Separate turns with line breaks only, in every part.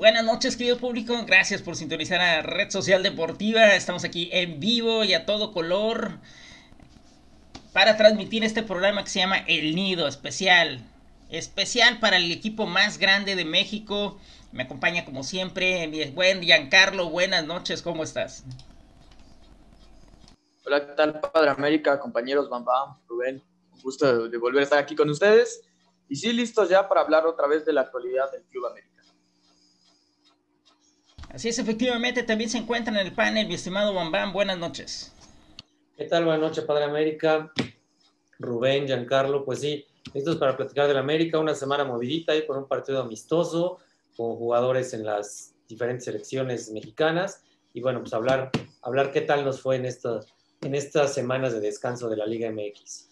Buenas noches, querido público. Gracias por sintonizar a Red Social Deportiva. Estamos aquí en vivo y a todo color para transmitir este programa que se llama El Nido Especial. Especial para el equipo más grande de México. Me acompaña como siempre mi buen Giancarlo. Buenas noches, ¿cómo estás?
Hola, ¿qué tal, Padre América, compañeros Bam Bam, Rubén? Un gusto de volver a estar aquí con ustedes. Y sí, listos ya para hablar otra vez de la actualidad del Club América.
Así es, efectivamente, también se encuentra en el panel mi estimado Bambam. Buenas noches.
¿Qué tal? Buenas noches, Padre América. Rubén, Giancarlo, pues sí, listos para platicar del América. Una semana movidita y con un partido amistoso, con jugadores en las diferentes selecciones mexicanas. Y bueno, pues hablar, hablar qué tal nos fue en, estas en estas semanas de descanso de la Liga MX.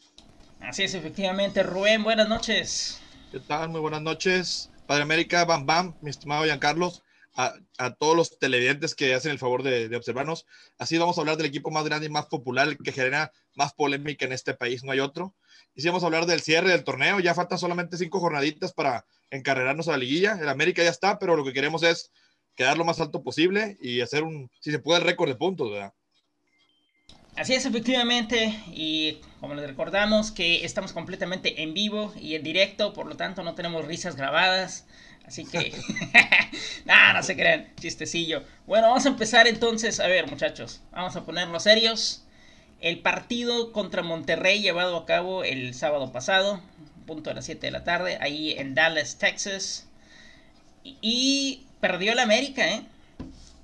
Así es, efectivamente. Rubén, buenas noches.
¿Qué tal? Muy buenas noches. Padre América, Bam Bam, mi estimado Giancarlo a, todos los televidentes que hacen el favor de, observarnos. Así vamos a hablar del equipo más grande y más popular, que genera más polémica en este país, no hay otro. Y sí vamos a hablar del cierre del torneo, ya faltan solamente cinco jornaditas para encarrerarnos a la liguilla. El América ya está, pero lo que queremos es quedar lo más alto posible y hacer un, si se puede, récord de puntos, ¿verdad?
Así es, efectivamente, y como les recordamos que estamos completamente en vivo y en directo, por lo tanto no tenemos risas grabadas, Así que, nada, no se crean, chistecillo. Bueno, vamos a empezar entonces. A ver, muchachos, vamos a ponernos serios. El partido contra Monterrey llevado a cabo el sábado pasado, punto de las 7 de la tarde, ahí en Dallas, Texas. Y perdió el América, ¿eh?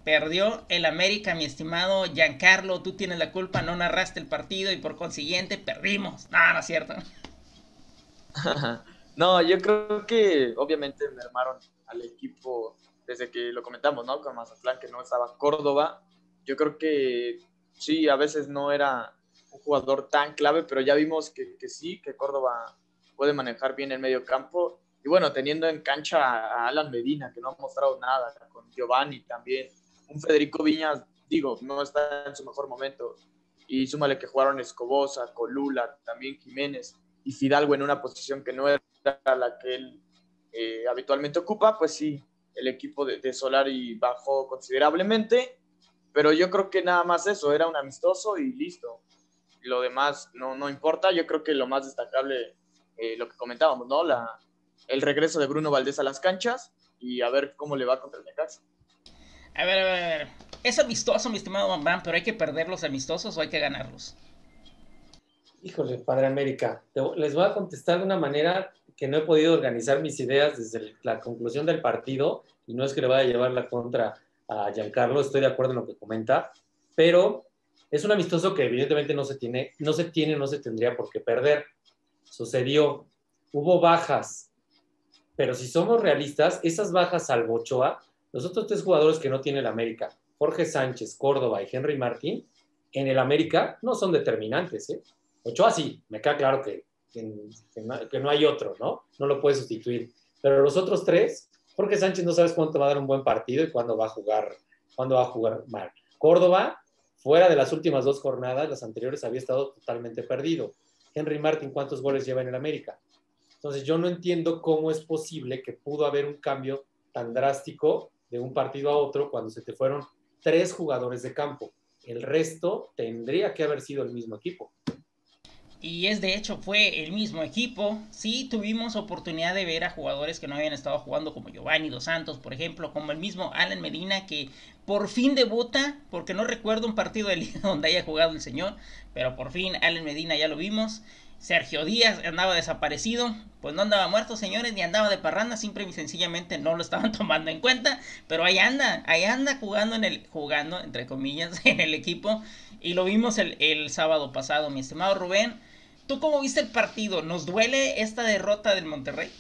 Perdió el América, mi estimado Giancarlo. Tú tienes la culpa, no narraste el partido y por consiguiente perdimos. No, no es cierto.
No, yo creo que obviamente me armaron al equipo desde que lo comentamos, ¿no? Con Mazatlán, que no estaba Córdoba. Yo creo que sí, a veces no era un jugador tan clave, pero ya vimos que, que sí, que Córdoba puede manejar bien el medio campo. Y bueno, teniendo en cancha a Alan Medina, que no ha mostrado nada, con Giovanni también. Un Federico Viñas, digo, no está en su mejor momento. Y súmale que jugaron Escobosa, Colula, también Jiménez y Fidalgo en una posición que no era la que él eh, habitualmente ocupa, pues sí, el equipo de, de, Solari bajó considerablemente, pero yo creo que nada más eso, era un amistoso y listo. Lo demás no, no importa, yo creo que lo más destacable, eh, lo que comentábamos, ¿no? La, el regreso de Bruno Valdés a las canchas y a ver cómo le va contra el Necaxa.
A ver, a ver, a ver. Es amistoso, mi estimado Bambam, pero hay que perder los amistosos o hay que ganarlos.
Híjole, Padre América, les voy a contestar de una manera que no he podido organizar mis ideas desde la conclusión del partido y no es que le vaya a llevar la contra a Giancarlo, estoy de acuerdo en lo que comenta, pero es un amistoso que evidentemente no se tiene, no se tiene, no se tendría por qué perder. Sucedió, hubo bajas, pero si somos realistas, esas bajas al Ochoa, los otros tres jugadores que no tiene el América, Jorge Sánchez, Córdoba y Henry Martín, en el América no son determinantes. ¿eh? Ochoa sí, me queda claro que que, no, hay otro, ¿no? No lo puede sustituir. Pero los otros tres, Jorge Sánchez no sabes cuánto va a dar un buen partido y cuándo va a jugar, cuándo va a jugar mal. Córdoba, fuera de las últimas dos jornadas, las anteriores había estado totalmente perdido. Henry Martin, ¿cuántos goles lleva en el América? Entonces yo no entiendo cómo es posible que pudo haber un cambio tan drástico de un partido a otro cuando se te fueron tres jugadores de campo. El resto tendría que haber sido el mismo equipo
y es de hecho fue el mismo equipo. Sí tuvimos oportunidad de ver a jugadores que no habían estado jugando como Giovanni Dos Santos, por ejemplo, como el mismo Alan Medina que por fin debuta, porque no recuerdo un partido de liga donde haya jugado el señor, pero por fin Alan Medina ya lo vimos. Sergio Díaz andaba desaparecido, pues no andaba muerto, señores, ni andaba de parranda, simple y sencillamente no lo estaban tomando en cuenta, pero ahí anda, ahí anda jugando en el, jugando, entre comillas, en el equipo, y lo vimos el, el sábado pasado, mi estimado Rubén. ¿Tú cómo viste el partido? ¿Nos duele esta derrota del Monterrey?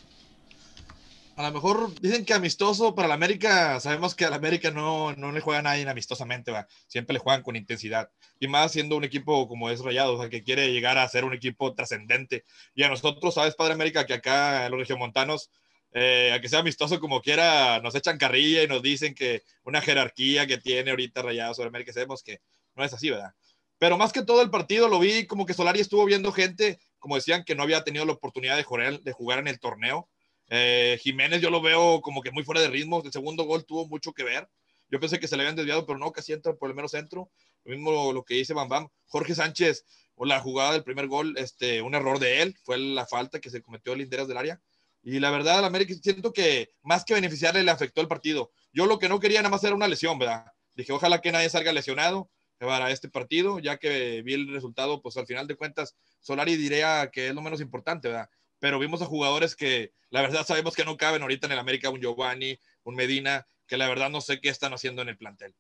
A lo mejor dicen que amistoso para la América, sabemos que a la América no, no le juega a nadie amistosamente, ¿va? siempre le juegan con intensidad. Y más siendo un equipo como es Rayado, o sea, que quiere llegar a ser un equipo trascendente. Y a nosotros, ¿sabes, Padre América? Que acá los regiomontanos, eh, a que sea amistoso como quiera, nos echan carrilla y nos dicen que una jerarquía que tiene ahorita Rayado sobre América, sabemos que no es así, ¿verdad? Pero más que todo el partido lo vi como que Solari estuvo viendo gente, como decían, que no había tenido la oportunidad de jugar, de jugar en el torneo. Eh, Jiménez yo lo veo como que muy fuera de ritmo. El segundo gol tuvo mucho que ver. Yo pensé que se le habían desviado, pero no, casi entra por el mero centro. Lo mismo lo que dice Bam Bam. Jorge Sánchez, o la jugada del primer gol, este, un error de él, fue la falta que se cometió Linderas del área. Y la verdad, al América siento que más que beneficiarle le afectó el partido. Yo lo que no quería nada más era una lesión, ¿verdad? Dije, ojalá que nadie salga lesionado para este partido, ya que vi el resultado, pues al final de cuentas, Solari diría que es lo menos importante, ¿verdad? Pero vimos a jugadores que la verdad sabemos que no caben ahorita en el América, un Giovanni, un Medina, que la verdad no sé qué están haciendo en el plantel.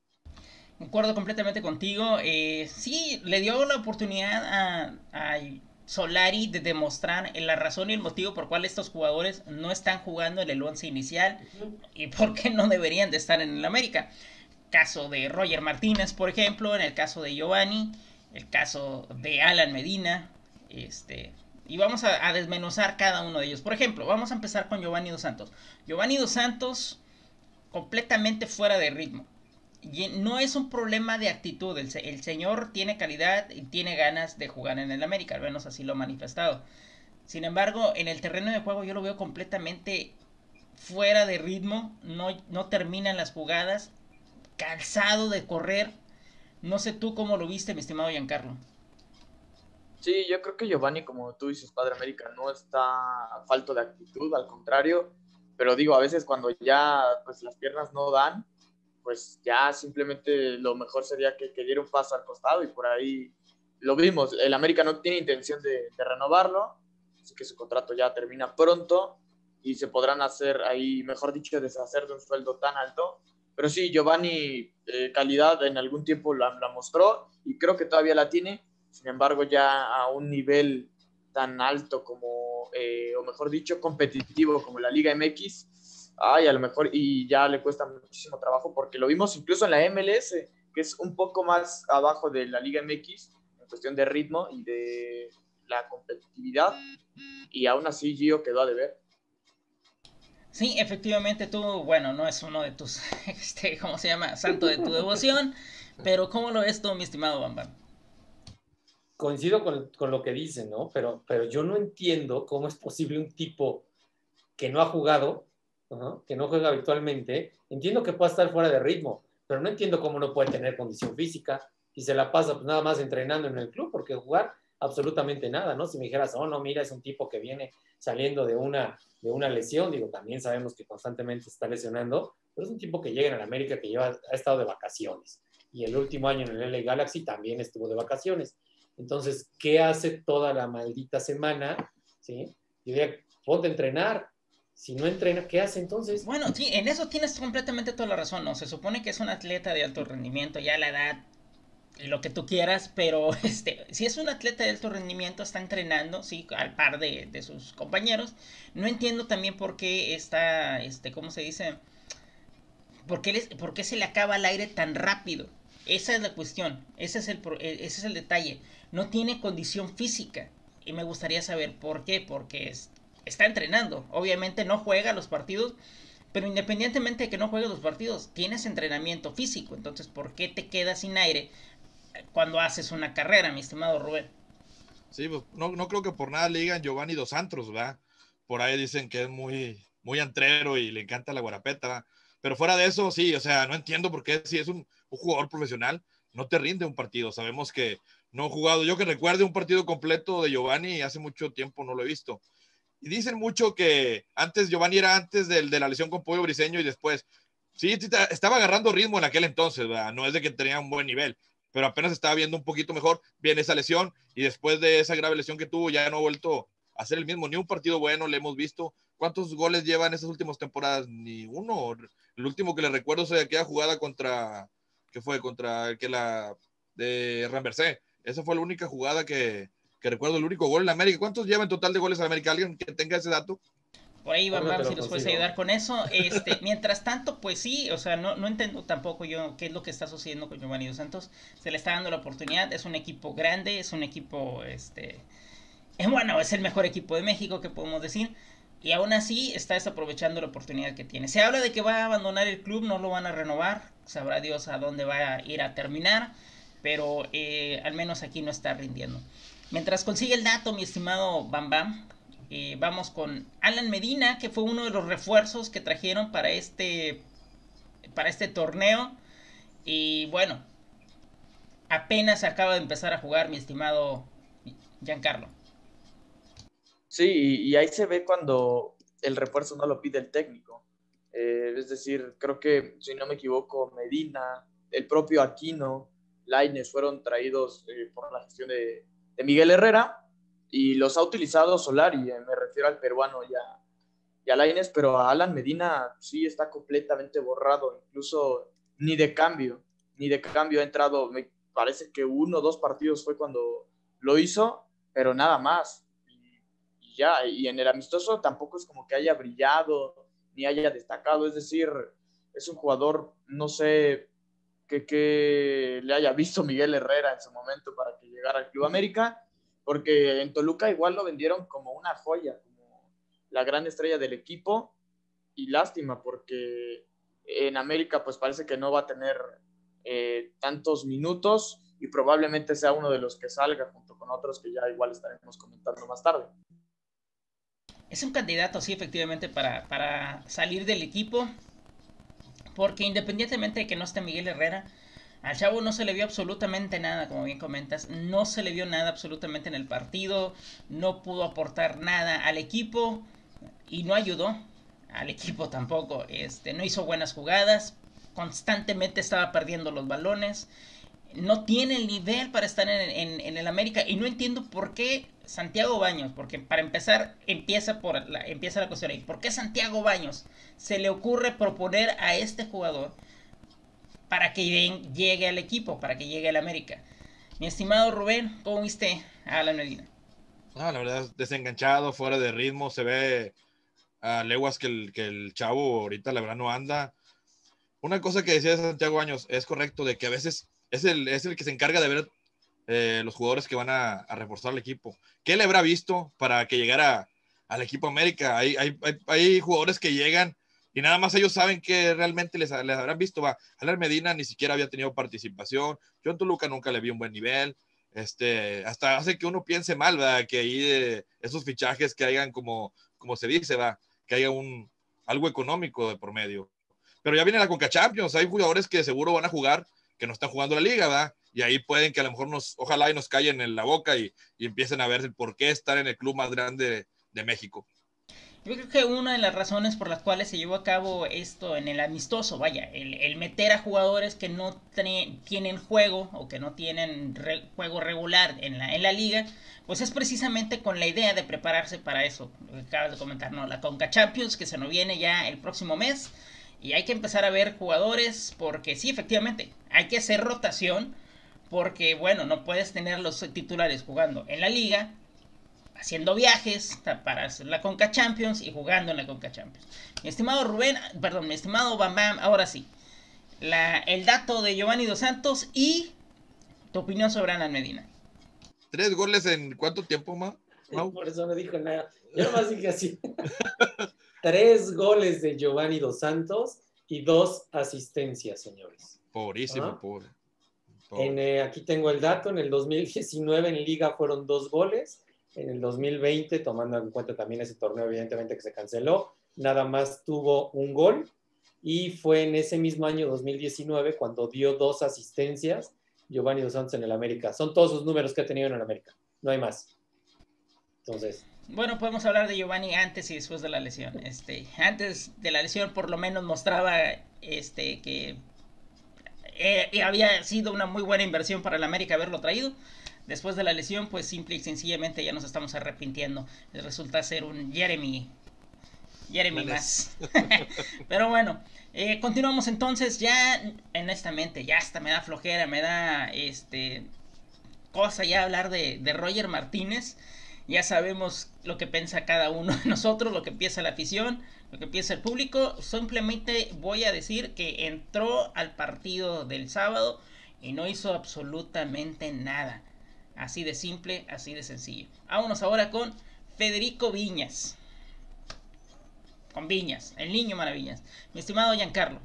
Concuerdo completamente contigo. Eh, sí, le dio la oportunidad a, a, Solari de demostrar la razón y el motivo por cual estos jugadores no están jugando en el once inicial y por qué no deberían de estar en el América. Caso de Roger Martínez, por ejemplo, en el caso de Giovanni, el caso de Alan Medina, este, y vamos a, desmenuzar cada uno de ellos. Por ejemplo, vamos a empezar con Giovanni Dos Santos. Giovanni Dos Santos completamente fuera de ritmo no es un problema de actitud. El, señor tiene calidad y tiene ganas de jugar en el América, al menos así lo ha manifestado. Sin embargo, en el terreno de juego yo lo veo completamente fuera de ritmo. No terminan las jugadas. Cansado de correr. No sé tú cómo lo viste, mi estimado Giancarlo.
Sí, yo creo que Giovanni, como tú dices, Padre América, no está falto de actitud, al contrario. Pero digo, a veces cuando ya pues, las piernas no dan, pues ya simplemente lo mejor sería que, que, diera un paso al costado y por ahí lo vimos. El América no tiene intención de, de, renovarlo, así que su contrato ya termina pronto y se podrán hacer ahí, mejor dicho, deshacer de un sueldo tan alto. Pero sí, Giovanni, eh, calidad en algún tiempo la, mostró y creo que todavía la tiene, sin embargo ya a un nivel tan alto como, eh, o mejor dicho, competitivo como la Liga MX, ay, a lo mejor, y ya le cuesta muchísimo trabajo porque lo vimos incluso en la MLS, que es un poco más abajo de la Liga MX en cuestión de ritmo y de la competitividad, y aún así Gio quedó a deber.
Sí, efectivamente tú, bueno, no es uno de tus, este, ¿cómo se llama? Santo de tu devoción, pero ¿cómo lo ves tú, mi estimado Bambam?
Coincido con, con, lo que dicen, ¿no? Pero, pero yo no entiendo cómo es posible un tipo que no ha jugado que no juega habitualmente, entiendo que pueda estar fuera de ritmo, pero no entiendo cómo no puede tener condición física y se la pasa pues, nada más entrenando en el club, porque jugar absolutamente nada, ¿no? Si me dijeras, oh, no, mira, es un tipo que viene saliendo de una, de una lesión, digo, también sabemos que constantemente está lesionando, pero es un tipo que llega en América que lleva, ha estado de vacaciones. Y el último año en el LA Galaxy también estuvo de vacaciones. Entonces, ¿qué hace toda la maldita semana? ¿Sí? Yo diría, ponte a entrenar, si no entrena, ¿qué hace entonces?
Bueno, sí, en eso tienes completamente toda la razón, ¿no? Se supone que es un atleta de alto rendimiento, ya la edad lo que tú quieras, pero este, si es un atleta de alto rendimiento, está entrenando, sí, al par de, de sus compañeros. No entiendo también por qué está, este, ¿cómo se dice? ¿Por qué, les, ¿Por qué se le acaba el aire tan rápido? Esa es la cuestión, ese es el, e, ese es el detalle. No tiene condición física. Y me gustaría saber por qué, porque es, está entrenando. Obviamente no juega los partidos, pero independientemente de que no juegue los partidos, tienes entrenamiento físico. Entonces, ¿por qué te quedas sin aire cuando haces una carrera, mi estimado Rubén?
Sí, pues no, no creo que por nada le digan Giovanni Dos Santos, ¿verdad? Por ahí dicen que es muy, muy antrero y le encanta la guarapeta, ¿verdad? Pero fuera de eso, sí, o sea, no entiendo por qué si es un, un jugador profesional, no te rinde un partido. Sabemos que no he jugado, yo que recuerde un partido completo de Giovanni, hace mucho tiempo no lo he visto. Y dicen mucho que antes Giovanni era antes del, de la lesión con Pollo Briseño y después. Sí, estaba agarrando ritmo en aquel entonces, ¿verdad? No es de que tenía un buen nivel, pero apenas estaba viendo un poquito mejor. Viene esa lesión y después de esa grave lesión que tuvo, ya no ha vuelto a ser el mismo. Ni un partido bueno le hemos visto. ¿Cuántos goles lleva en esas últimas temporadas? Ni uno. El último que le recuerdo es aquella jugada contra, que fue contra que la de Rambercé. Esa fue la única jugada que, que recuerdo el único gol en América. ¿Cuántos lleva en total de goles en América? ¿Alguien que tenga ese dato?
Por ahí vamos, si nos puedes ayudar con eso. Este, mientras tanto, pues sí, o sea, no, no entiendo tampoco yo qué es lo que está sucediendo con Giovanni Dos Santos. Se le está dando la oportunidad, es un equipo grande, es un equipo, este, eh, bueno, es el mejor equipo de México que podemos decir. Y aún así está desaprovechando la oportunidad que tiene. Se habla de que va a abandonar el club, no lo van a renovar. Sabrá Dios a dónde va a ir a terminar. Pero eh, al menos aquí no está rindiendo. Mientras consigue el dato, mi estimado Bam Bam, Vamos con Alan Medina, que fue uno de los refuerzos que trajeron para este, para este torneo. Y bueno, apenas acaba de empezar a jugar mi estimado Giancarlo.
Sí, y ahí se ve cuando el refuerzo no lo pide el técnico. Eh, es decir, creo que, si no me equivoco, Medina, el propio Aquino, Laines fueron traídos eh, por la gestión de, Miguel Herrera y los ha utilizado Solari, eh, me refiero al peruano ya y a Laines, pero a Alan Medina sí está completamente borrado, incluso ni de cambio, ni de cambio ha entrado, me parece que uno o dos partidos fue cuando lo hizo, pero nada más. Y, y ya, y en el amistoso tampoco es como que haya brillado, ni haya destacado, es decir, es un jugador, no sé, que, le haya visto Miguel Herrera en su momento para que llegara al Club América, porque en Toluca igual lo vendieron como una joya, como la gran estrella del equipo, y lástima, porque en América pues parece que no va a tener eh, tantos minutos y probablemente sea uno de los que salga junto con otros que ya igual estaremos comentando más tarde.
Es un candidato, sí, efectivamente, para, para salir del equipo. Porque independientemente de que no esté Miguel Herrera, al chavo no se le vio absolutamente nada, como bien comentas. No se le vio nada absolutamente en el partido. No pudo aportar nada al equipo. Y no ayudó al equipo tampoco. Este, no hizo buenas jugadas. Constantemente estaba perdiendo los balones. No tiene el nivel para estar en, en el América. Y no entiendo por qué Santiago Baños, porque para empezar empieza, por la, empieza la cuestión ahí. ¿Por qué Santiago Baños se le ocurre proponer a este jugador para que llegue al equipo, para que llegue al América? Mi estimado Rubén, ¿cómo viste a Alan Medina?
Ah, la verdad, desenganchado, fuera de ritmo, se ve a leguas que el, que el chavo ahorita la verdad no anda. Una cosa que decía Santiago Baños es correcto, de que a veces es el, es el que se encarga de ver eh, los jugadores que van a, reforzar el equipo. ¿Qué le habrá visto para que llegara al equipo América? Hay, hay, hay, jugadores que llegan y nada más ellos saben que realmente les, habrán visto. Va, Alar Medina ni siquiera había tenido participación. Yo en Toluca nunca le vi un buen nivel. Este, hasta hace que uno piense mal, ¿verdad? Que ahí esos fichajes que hayan como, como se dice, va, que haya un, algo económico de por medio. Pero ya viene la Conca Champions, hay jugadores que seguro van a jugar que no están jugando la liga, ¿verdad? y ahí pueden que a lo mejor nos, ojalá y nos callen en la boca y, empiecen a ver por qué estar en el club más grande de, México.
Yo creo que una de las razones por las cuales se llevó a cabo esto en el amistoso, vaya, el, meter a jugadores que no tienen juego o que no tienen juego regular en la, en la liga, pues es precisamente con la idea de prepararse para eso, lo que acabas de comentar, ¿no? La Conca Champions que se nos viene ya el próximo mes y hay que empezar a ver jugadores porque sí, efectivamente, hay que hacer rotación porque, bueno, no puedes tener los titulares jugando en la liga, haciendo viajes para la Conca Champions y jugando en la Conca Champions. Mi estimado Rubén, perdón, mi estimado Bam Bam, ahora sí. La, el dato de Giovanni Dos Santos y tu opinión sobre Ana Medina.
¿Tres goles en cuánto tiempo, Ma?
Por eso no dijo nada. Yo nomás dije así. Tres goles de Giovanni Dos Santos y dos asistencias, señores.
Pobrísimo, ¿Ah? pobre.
Eh, aquí tengo el dato, en el 2019 en liga fueron dos goles, en el 2020, tomando en cuenta también ese torneo evidentemente que se canceló, nada más tuvo un gol y fue en ese mismo año 2019 cuando dio dos asistencias Giovanni Dos Santos en el América. Son todos sus números que ha tenido en el América, no hay más. Entonces,
bueno, podemos hablar de Giovanni antes y después de la lesión. Este, antes de la lesión por lo menos mostraba este que eh, había sido una muy buena inversión para el América haberlo traído. Después de la lesión, pues simple y sencillamente ya nos estamos arrepintiendo. Resulta ser un Jeremy. Jeremy más. Pero bueno, eh, continuamos entonces ya honestamente, ya hasta me da flojera, me da este cosa ya hablar de, de Roger Martínez. Ya sabemos lo que piensa cada uno de nosotros, lo que piensa la afición lo que piensa el público. Simplemente voy a decir que entró al partido del sábado y no hizo absolutamente nada. Así de simple, así de sencillo. Vámonos ahora con Federico Viñas. Con Viñas, el niño maravillas. Mi estimado Giancarlo.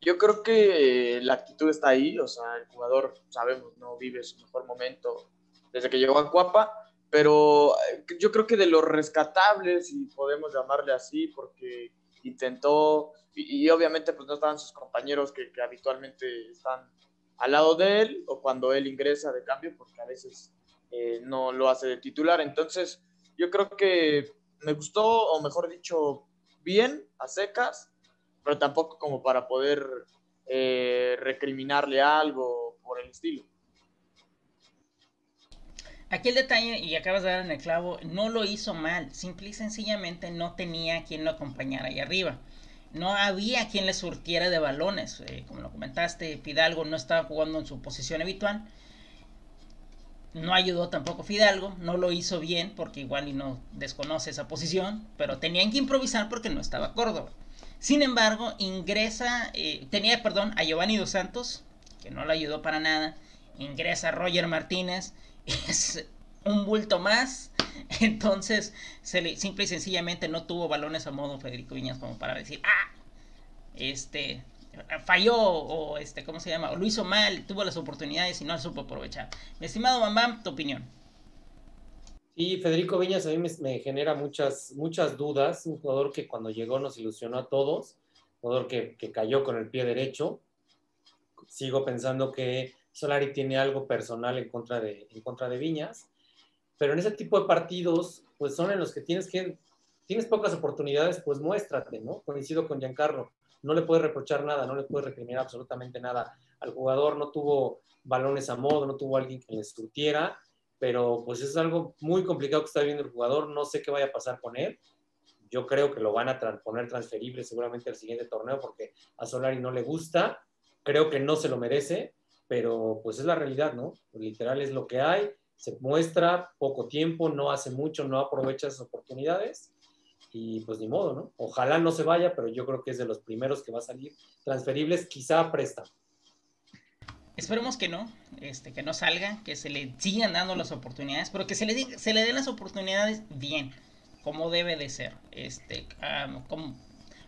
Yo creo que la actitud está ahí, o sea, el jugador, sabemos, no vive su mejor momento desde que llegó a Cuapa, pero eh, yo creo que de los rescatables, si podemos llamarle así, porque intentó, y, obviamente pues no estaban sus compañeros que, que, habitualmente están al lado de él, o cuando él ingresa de cambio, porque a veces eh, no lo hace de titular. Entonces, yo creo que me gustó, o mejor dicho, bien, a secas, pero tampoco como para poder eh, recriminarle algo por el estilo.
Aquí el detalle, y acabas de dar en el clavo, no lo hizo mal, simple y sencillamente no tenía quien lo acompañara ahí arriba. No había quien le surtiera de balones. Eh, como lo comentaste, Fidalgo no estaba jugando en su posición habitual. No ayudó tampoco Fidalgo, no lo hizo bien porque igual y no desconoce esa posición, pero tenían que improvisar porque no estaba Córdoba. Sin embargo, ingresa, eh, tenía, perdón, a Giovanni Dos Santos, que no le ayudó para nada. Ingresa Roger Martínez, es un bulto más. Entonces, se le, simple y sencillamente no tuvo balones a modo Federico Viñas como para decir, ah, este, falló o este, ¿cómo se llama? O lo hizo mal, tuvo las oportunidades y no las supo aprovechar. Mi estimado Bambam, tu opinión.
Sí, Federico Viñas a mí me, genera muchas, muchas dudas. Un jugador que cuando llegó nos ilusionó a todos. Un jugador que, que cayó con el pie derecho. Sigo pensando que Solari tiene algo personal en contra de, en contra de Viñas, pero en ese tipo de partidos, pues son en los que tienes que, tienes pocas oportunidades, pues muéstrate, ¿no? Coincido con Giancarlo, no le puedes reprochar nada, no le puedes recriminar absolutamente nada al jugador, no tuvo balones a modo, no tuvo alguien que le surtiera, pero pues es algo muy complicado que está viendo el jugador, no sé qué vaya a pasar con él, yo creo que lo van a poner transferible seguramente al siguiente torneo porque a Solari no le gusta, creo que no se lo merece, pero pues es la realidad, ¿no? Literal es lo que hay, se muestra poco tiempo, no hace mucho, no aprovecha esas oportunidades y pues ni modo, ¿no? Ojalá no se vaya, pero yo creo que es de los primeros que va a salir transferibles, quizá presta.
Esperemos que no, este, que no salga, que se le sigan dando las oportunidades, pero que se le, se le den las oportunidades bien, como debe de ser. Este, como,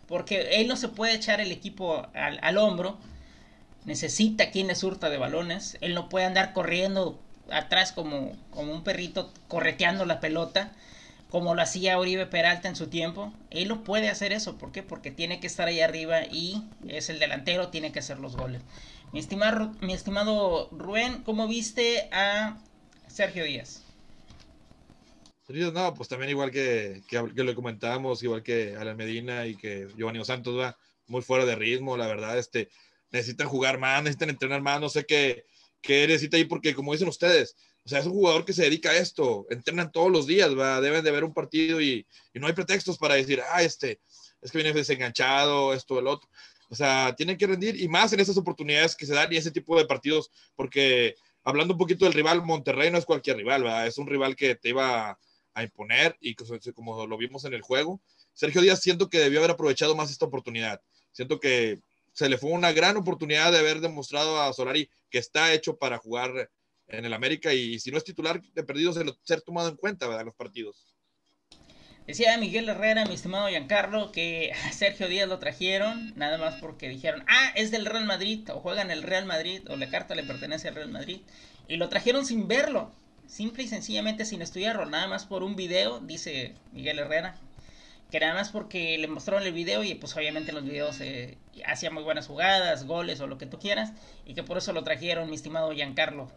porque él no se puede echar el equipo al, al hombro necesita quien le surta de balones. Él no puede andar corriendo atrás como, como un perrito correteando la pelota, como lo hacía Oribe Peralta en su tiempo. Él no puede hacer eso. ¿Por qué? Porque tiene que estar ahí arriba y es el delantero, tiene que hacer los goles. Mi estimado, mi estimado Rubén, ¿cómo viste a Sergio Díaz?
No, pues también igual que, que, que lo comentábamos, igual que Alan Medina y que Giovanni Santos va muy fuera de ritmo, la verdad, este, necesitan jugar más, necesitan entrenar más, no sé qué, qué necesita ahí, porque como dicen ustedes, o sea, es un jugador que se dedica a esto, entrenan todos los días, ¿va? deben de ver un partido y, y, no hay pretextos para decir, ah, este, es que viene desenganchado, esto, el otro. O sea, tienen que rendir y más en esas oportunidades que se dan y ese tipo de partidos, porque hablando un poquito del rival, Monterrey no es cualquier rival, ¿va? es un rival que te iba a imponer y como lo vimos en el juego. Sergio Díaz siento que debió haber aprovechado más esta oportunidad. Siento que se le fue una gran oportunidad de haber demostrado a Solari que está hecho para jugar en el América y si no es titular de perdido ser tomado en cuenta ¿verdad? los partidos.
Decía Miguel Herrera, mi estimado Giancarlo, que a Sergio Díaz lo trajeron nada más porque dijeron, ah, es del Real Madrid, o juega en el Real Madrid, o la carta le pertenece al Real Madrid. Y lo trajeron sin verlo, simple y sencillamente sin estudiarlo, nada más por un video, dice Miguel Herrera, que nada más porque le mostraron el video y pues obviamente los videos eh, hacía muy buenas jugadas, goles o lo que tú quieras, y que por eso lo trajeron, mi estimado Giancarlo.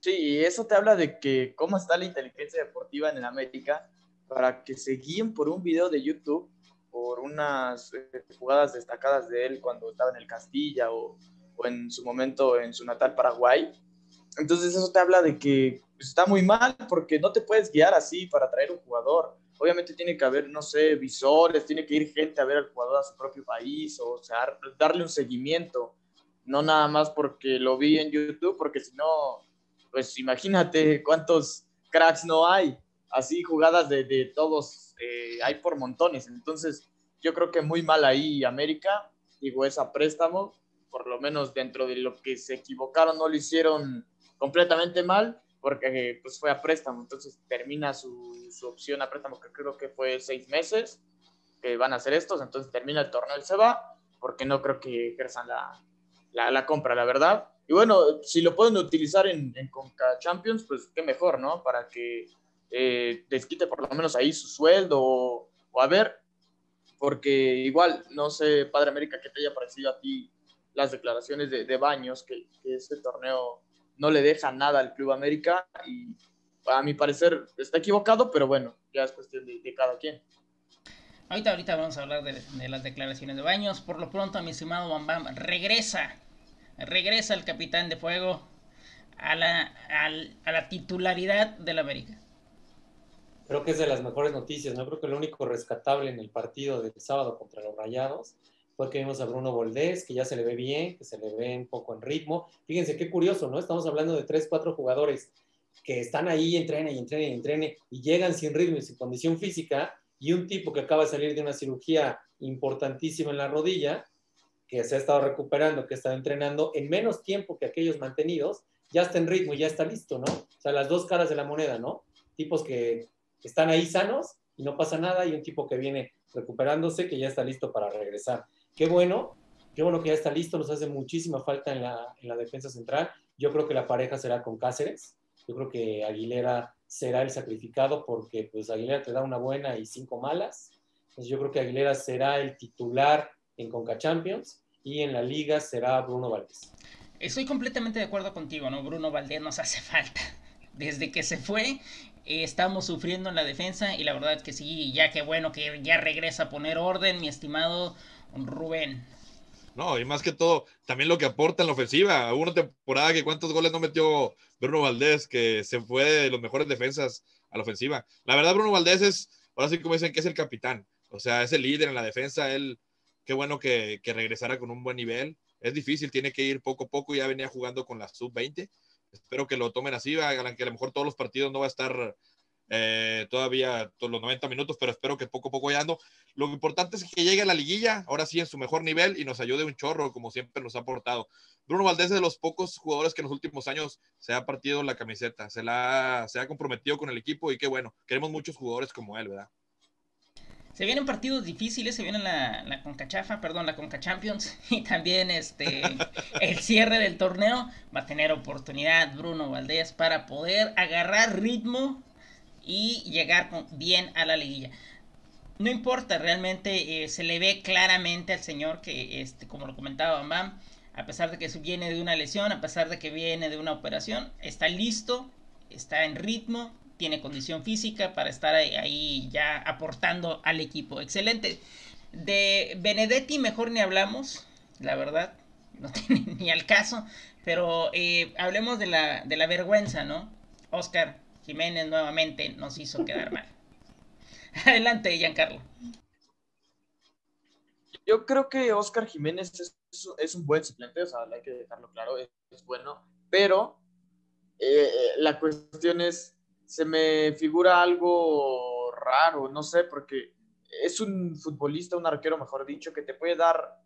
Sí, eso te habla de que cómo está la inteligencia deportiva en el América para que se guíen por un video de YouTube, por unas eh, jugadas destacadas de él cuando estaba en el Castilla o, o en su momento en su natal Paraguay. Entonces eso te habla de que está muy mal porque no te puedes guiar así para traer un jugador obviamente tiene que haber, no sé, visores, tiene que ir gente a ver al jugador a su propio país, o sea, darle un seguimiento, no nada más porque lo vi en YouTube, porque si no, pues imagínate cuántos cracks no hay, así jugadas de, de todos, eh, hay por montones, entonces yo creo que muy mal ahí América, digo, esa préstamo, por lo menos dentro de lo que se equivocaron, no lo hicieron completamente mal, porque pues fue a préstamo, entonces termina su, su, opción a préstamo, que creo que fue seis meses, que van a hacer estos, entonces termina el torneo, él se va, porque no creo que ejerzan la, la, la compra, la verdad. y bueno, si lo pueden utilizar en, en Conca Champions, pues qué mejor, ¿no? Para que eh, desquite por lo menos ahí su sueldo o, a ver, porque igual, no sé, Padre América, ¿qué te haya parecido a ti las declaraciones de, de Baños, que, que, este torneo no le deja nada al Club América y a mi parecer está equivocado, pero bueno, ya es cuestión de, de cada quien.
Ahorita, ahorita vamos a hablar de, de, las declaraciones de Baños. Por lo pronto, mi estimado Bam Bam, regresa regresa el capitán de fuego a la, a, la titularidad del América.
Creo que es de las mejores noticias, ¿no? Creo que lo único rescatable en el partido del sábado contra los Rayados fue que vimos a Bruno Valdés, que ya se le ve bien, que se le ve un poco en ritmo. Fíjense qué curioso, ¿no? Estamos hablando de tres, cuatro jugadores que están ahí, entrenen y entrenen y entrenen, y llegan sin ritmo y sin condición física, y un tipo que acaba de salir de una cirugía importantísima en la rodilla, que se ha estado recuperando, que ha estado entrenando en menos tiempo que aquellos mantenidos, ya está en ritmo, ya está listo, ¿no? O sea, las dos caras de la moneda, ¿no? Tipos que están ahí sanos y no pasa nada, y un tipo que viene recuperándose, que ya está listo para regresar. Qué bueno, qué bueno que ya está listo, nos hace muchísima falta en la, en la defensa central. Yo creo que la pareja será con Cáceres, yo creo que Aguilera será el sacrificado porque pues Aguilera te da una buena y cinco malas. Entonces yo creo que Aguilera será el titular en Conca Champions y en la liga será Bruno Valdés.
Estoy completamente de acuerdo contigo, ¿no? Bruno Valdés nos hace falta. Desde que se fue, eh, estamos sufriendo en la defensa y la verdad que sí, ya que bueno que ya regresa a poner orden, mi estimado Rubén.
No, y más que todo, también lo que aporta en la ofensiva. Una temporada que cuántos goles no metió Bruno Valdés, que se fue de los mejores defensas a la ofensiva. La verdad, Bruno Valdés es, ahora sí como dicen, que es el capitán. O sea, es el líder en la defensa. Él, qué bueno que, que, regresara con un buen nivel. Es difícil, tiene que ir poco a poco, ya venía jugando con la sub-20. Espero que lo tomen así, que a lo mejor todos los partidos no va a estar eh, todavía todos los 90 minutos, pero espero que poco a poco ya ando. Lo importante es que llegue a la liguilla, ahora sí en su mejor nivel y nos ayude un chorro, como siempre nos ha aportado. Bruno Valdés es de los pocos jugadores que en los últimos años se ha partido la camiseta, se, la, se ha comprometido con el equipo y qué bueno, queremos muchos jugadores como él, ¿verdad?
Se vienen partidos difíciles, se viene la, la Concachafa, perdón, la Conca Champions y también este el cierre del torneo. Va a tener oportunidad Bruno Valdés para poder agarrar ritmo y llegar bien a la liguilla. No importa, realmente eh, se le ve claramente al señor que, este, como lo comentaba Bam, a pesar de que viene de una lesión, a pesar de que viene de una operación, está listo, está en ritmo, tiene condición física para estar ahí, ya aportando al equipo. Excelente. De Benedetti mejor ni hablamos, la verdad, no tiene ni al caso, pero eh, hablemos de la, de la vergüenza, ¿no? Oscar Jiménez nuevamente nos hizo quedar mal. Adelante, Giancarlo.
Yo creo que Oscar Jiménez es, un buen suplente, o sea, hay que dejarlo claro, es, bueno, pero eh, la cuestión es se me figura algo raro, no sé, porque es un futbolista, un arquero, mejor dicho, que te puede dar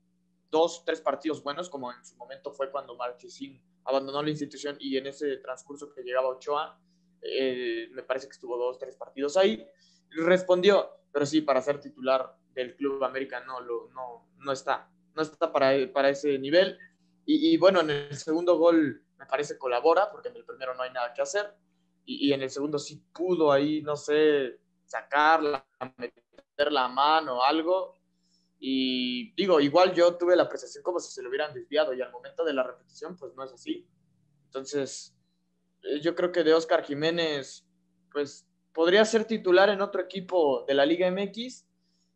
dos, tres partidos buenos, como en su momento fue cuando Marchesín abandonó la institución y en ese transcurso que llegaba Ochoa, eh, me parece que estuvo dos, tres partidos ahí, respondió, pero sí, para ser titular del Club América no, lo, no, no está, no está para, para ese nivel. Y, y bueno, en el segundo gol me parece colabora, porque en el primero no hay nada que hacer y, en el segundo sí pudo ahí, no sé, sacarla, meter la mano algo. Y digo, igual yo tuve la apreciación como si se lo hubieran desviado y al momento de la repetición pues no es así. Entonces, yo creo que de Oscar Jiménez pues podría ser titular en otro equipo de la Liga MX,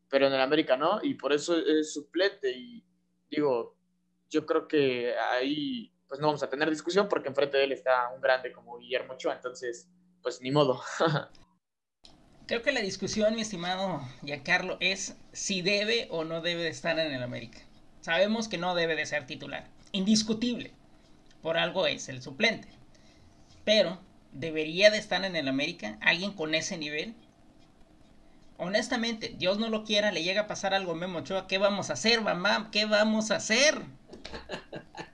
pero en el América no, y por eso es suplente y digo, yo creo que ahí pues no vamos a tener discusión porque enfrente de él está un grande como Guillermo Ochoa, entonces, pues ni modo.
Creo que la discusión, mi estimado Giancarlo, es si debe o no debe de estar en el América. Sabemos que no debe de ser titular, indiscutible. Por algo es el suplente. Pero, ¿debería de estar en el América alguien con ese nivel? Honestamente, Dios no lo quiera, le llega a pasar algo a Memo Ochoa, ¿qué vamos a hacer, mamá? ¿Qué vamos a hacer?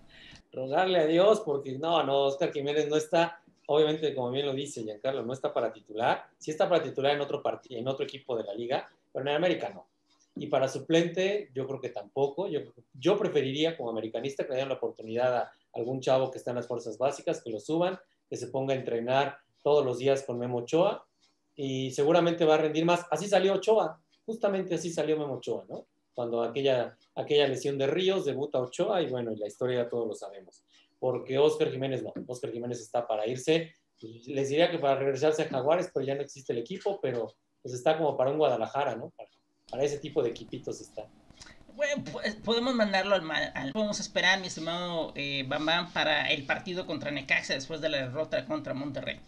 rogarle a Dios, porque no, no, Oscar Jiménez no está, obviamente, como bien lo dice Giancarlo, no está para titular, sí está para titular en otro partido, en otro equipo de la liga, pero en América no. Y para suplente, yo creo que tampoco. Yo, yo preferiría, como americanista, que le den la oportunidad a algún chavo que está en las fuerzas básicas, que lo suban, que se ponga a entrenar todos los días con Memo Ochoa y seguramente va a rendir más. Así salió Ochoa, justamente así salió Memo Ochoa, ¿no? Cuando aquella, aquella lesión de Ríos debuta Ochoa y bueno, y la historia todos lo sabemos. Porque Oscar Jiménez no, Oscar Jiménez está para irse. Les diría que para regresarse a Jaguares, pero ya no existe el equipo, pero pues está como para un Guadalajara, ¿no? Para, para ese tipo de equipitos está.
Bueno, pues, podemos mandarlo al, al, Podemos esperar, mi estimado eh, Bam Bam, para el partido contra Necaxa después de la derrota contra Monterrey.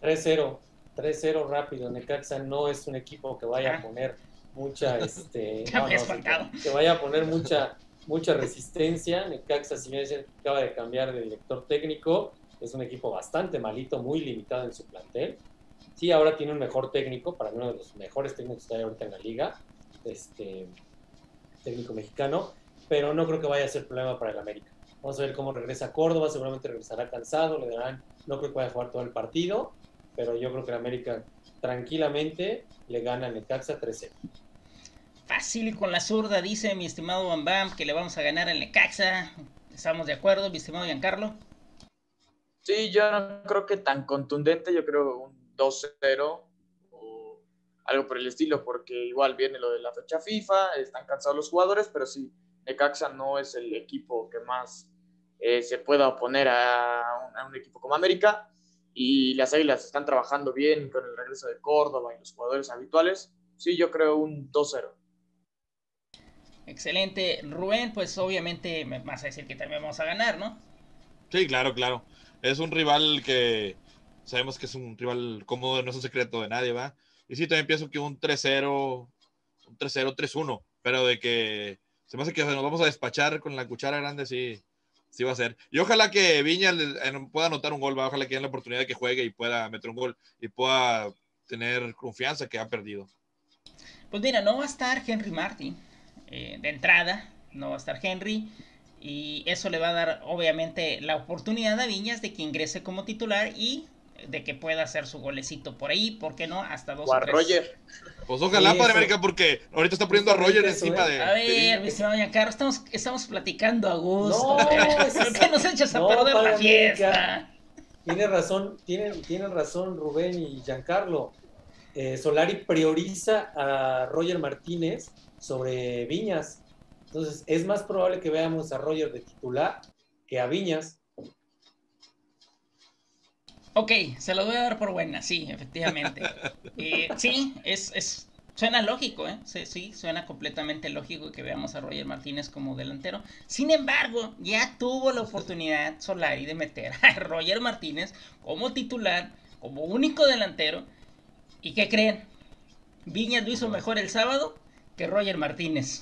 3-0, 3-0 rápido. Necaxa no es un equipo que vaya a poner mucha, este, no, no, que, que, vaya a poner mucha, mucha resistencia. Necaxa, si bien acaba de cambiar de director técnico, es un equipo bastante malito, muy limitado en su plantel. Sí, ahora tiene un mejor técnico, para uno de los mejores técnicos que hay ahorita en la liga, este técnico mexicano, pero no creo que vaya a ser problema para el América. Vamos a ver cómo regresa Córdoba, seguramente regresará cansado, le darán, no creo que vaya a jugar todo el partido, pero yo creo que el América tranquilamente le gana a Necaxa 3-0.
Fácil con la zurda, dice mi estimado Bam Bam, que le vamos a ganar al Necaxa. ¿Estamos de acuerdo, mi estimado Giancarlo?
Sí, yo no creo que tan contundente, yo creo un 2-0 o algo por el estilo, porque igual viene lo de la fecha FIFA, están cansados los jugadores, pero sí, Necaxa no es el equipo que más eh, se pueda oponer a un, a un equipo como América y las Águilas están trabajando bien con el regreso de Córdoba y los jugadores habituales, sí, yo creo un 2-0.
Excelente. Rubén, pues obviamente me vas a decir que también vamos a ganar, ¿no?
Sí, claro, claro. Es un rival que sabemos que es un rival cómodo, no es un secreto de nadie, ¿va? Y sí, también pienso que un 3-0, un 3-0, 3-1, pero de que se me hace que nos vamos a despachar con la cuchara grande, sí, sí va a ser. Y ojalá que Viña pueda anotar un gol, ¿va? ojalá que den la oportunidad de que juegue y pueda meter un gol y pueda tener confianza que ha perdido.
Pues mira, no va a estar Henry Martin eh, de entrada, no va a estar Henry. Y eso le va a dar, obviamente, la oportunidad a Viñas de que ingrese como titular y de que pueda hacer su golecito por ahí, ¿por qué no? Hasta dos
o a tres. Roger.
Pues ojalá sí, para América, porque ahorita está poniendo a Roger encima de.
A ver, mi estimado Giancarlo, estamos, estamos platicando a gusto. No, ¿Por qué nos echas a no, perder la fiesta?
Tiene razón, tiene, tiene razón Rubén y Giancarlo. Eh, Solari prioriza a Roger Martínez sobre Viñas. Entonces, es más probable que veamos a Roger de titular que a Viñas.
Ok, se lo voy a dar por buena, sí, efectivamente. eh, sí, es, es, suena lógico, ¿eh? Sí, sí, suena completamente lógico que veamos a Roger Martínez como delantero. Sin embargo, ya tuvo la oportunidad Solari de meter a Roger Martínez como titular, como único delantero. ¿Y qué creen? Viñas lo hizo mejor el sábado que Roger Martínez.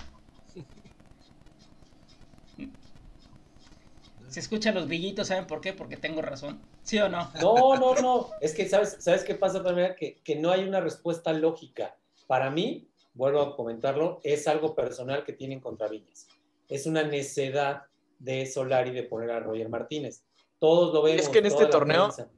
Se escuchan los brillitos, ¿saben por qué? Porque tengo razón. ¿Sí o no?
No, no, no. Es que, ¿sabes, ¿sabes qué pasa también? Que, que no hay una respuesta lógica. Para mí, vuelvo a comentarlo, es algo personal que tienen contra Viñas. Es una necedad de Solari de poner a Roger Martínez. Todos lo vemos.
Es que en este torneo, prensa.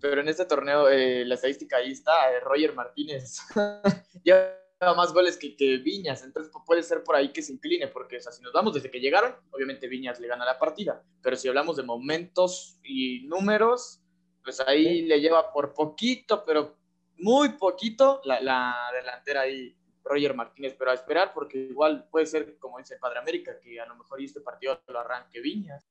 pero en este torneo eh, la estadística ahí está, eh, Roger Martínez. ya más goles que, que, Viñas, entonces puede ser por ahí que se incline, porque o sea, si nos vamos desde que llegaron, obviamente Viñas le gana la partida, pero si hablamos de momentos y números, pues ahí sí. le lleva por poquito, pero muy poquito la, la, delantera ahí Roger Martínez, pero a esperar porque igual puede ser, como dice el Padre América, que a lo mejor este partido lo arranque Viñas.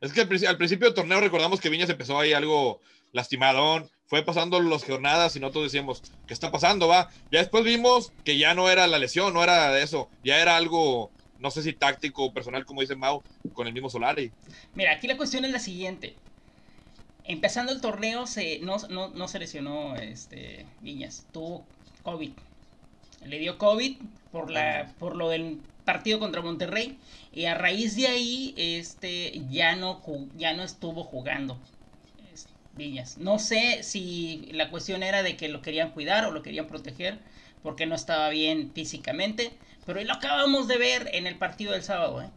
Es que al, al principio del torneo recordamos que Viñas empezó ahí algo lastimadón, fue pasando las jornadas y nosotros decíamos, ¿qué está pasando? Va. Ya después vimos que ya no era la lesión, no era de eso, ya era algo, no sé si táctico o personal, como dice Mau, con el mismo Solari.
Mira, aquí la cuestión es la siguiente. Empezando el torneo, se, no, no, no se lesionó este, Viñas, tuvo COVID. Le dio COVID por, la, por lo del partido contra Monterrey y a raíz de ahí este, ya, no, ya no estuvo jugando. Viñas. No sé si la cuestión era de que lo querían cuidar o lo querían proteger porque no estaba bien físicamente, pero lo acabamos de ver en el partido del sábado. ¿eh?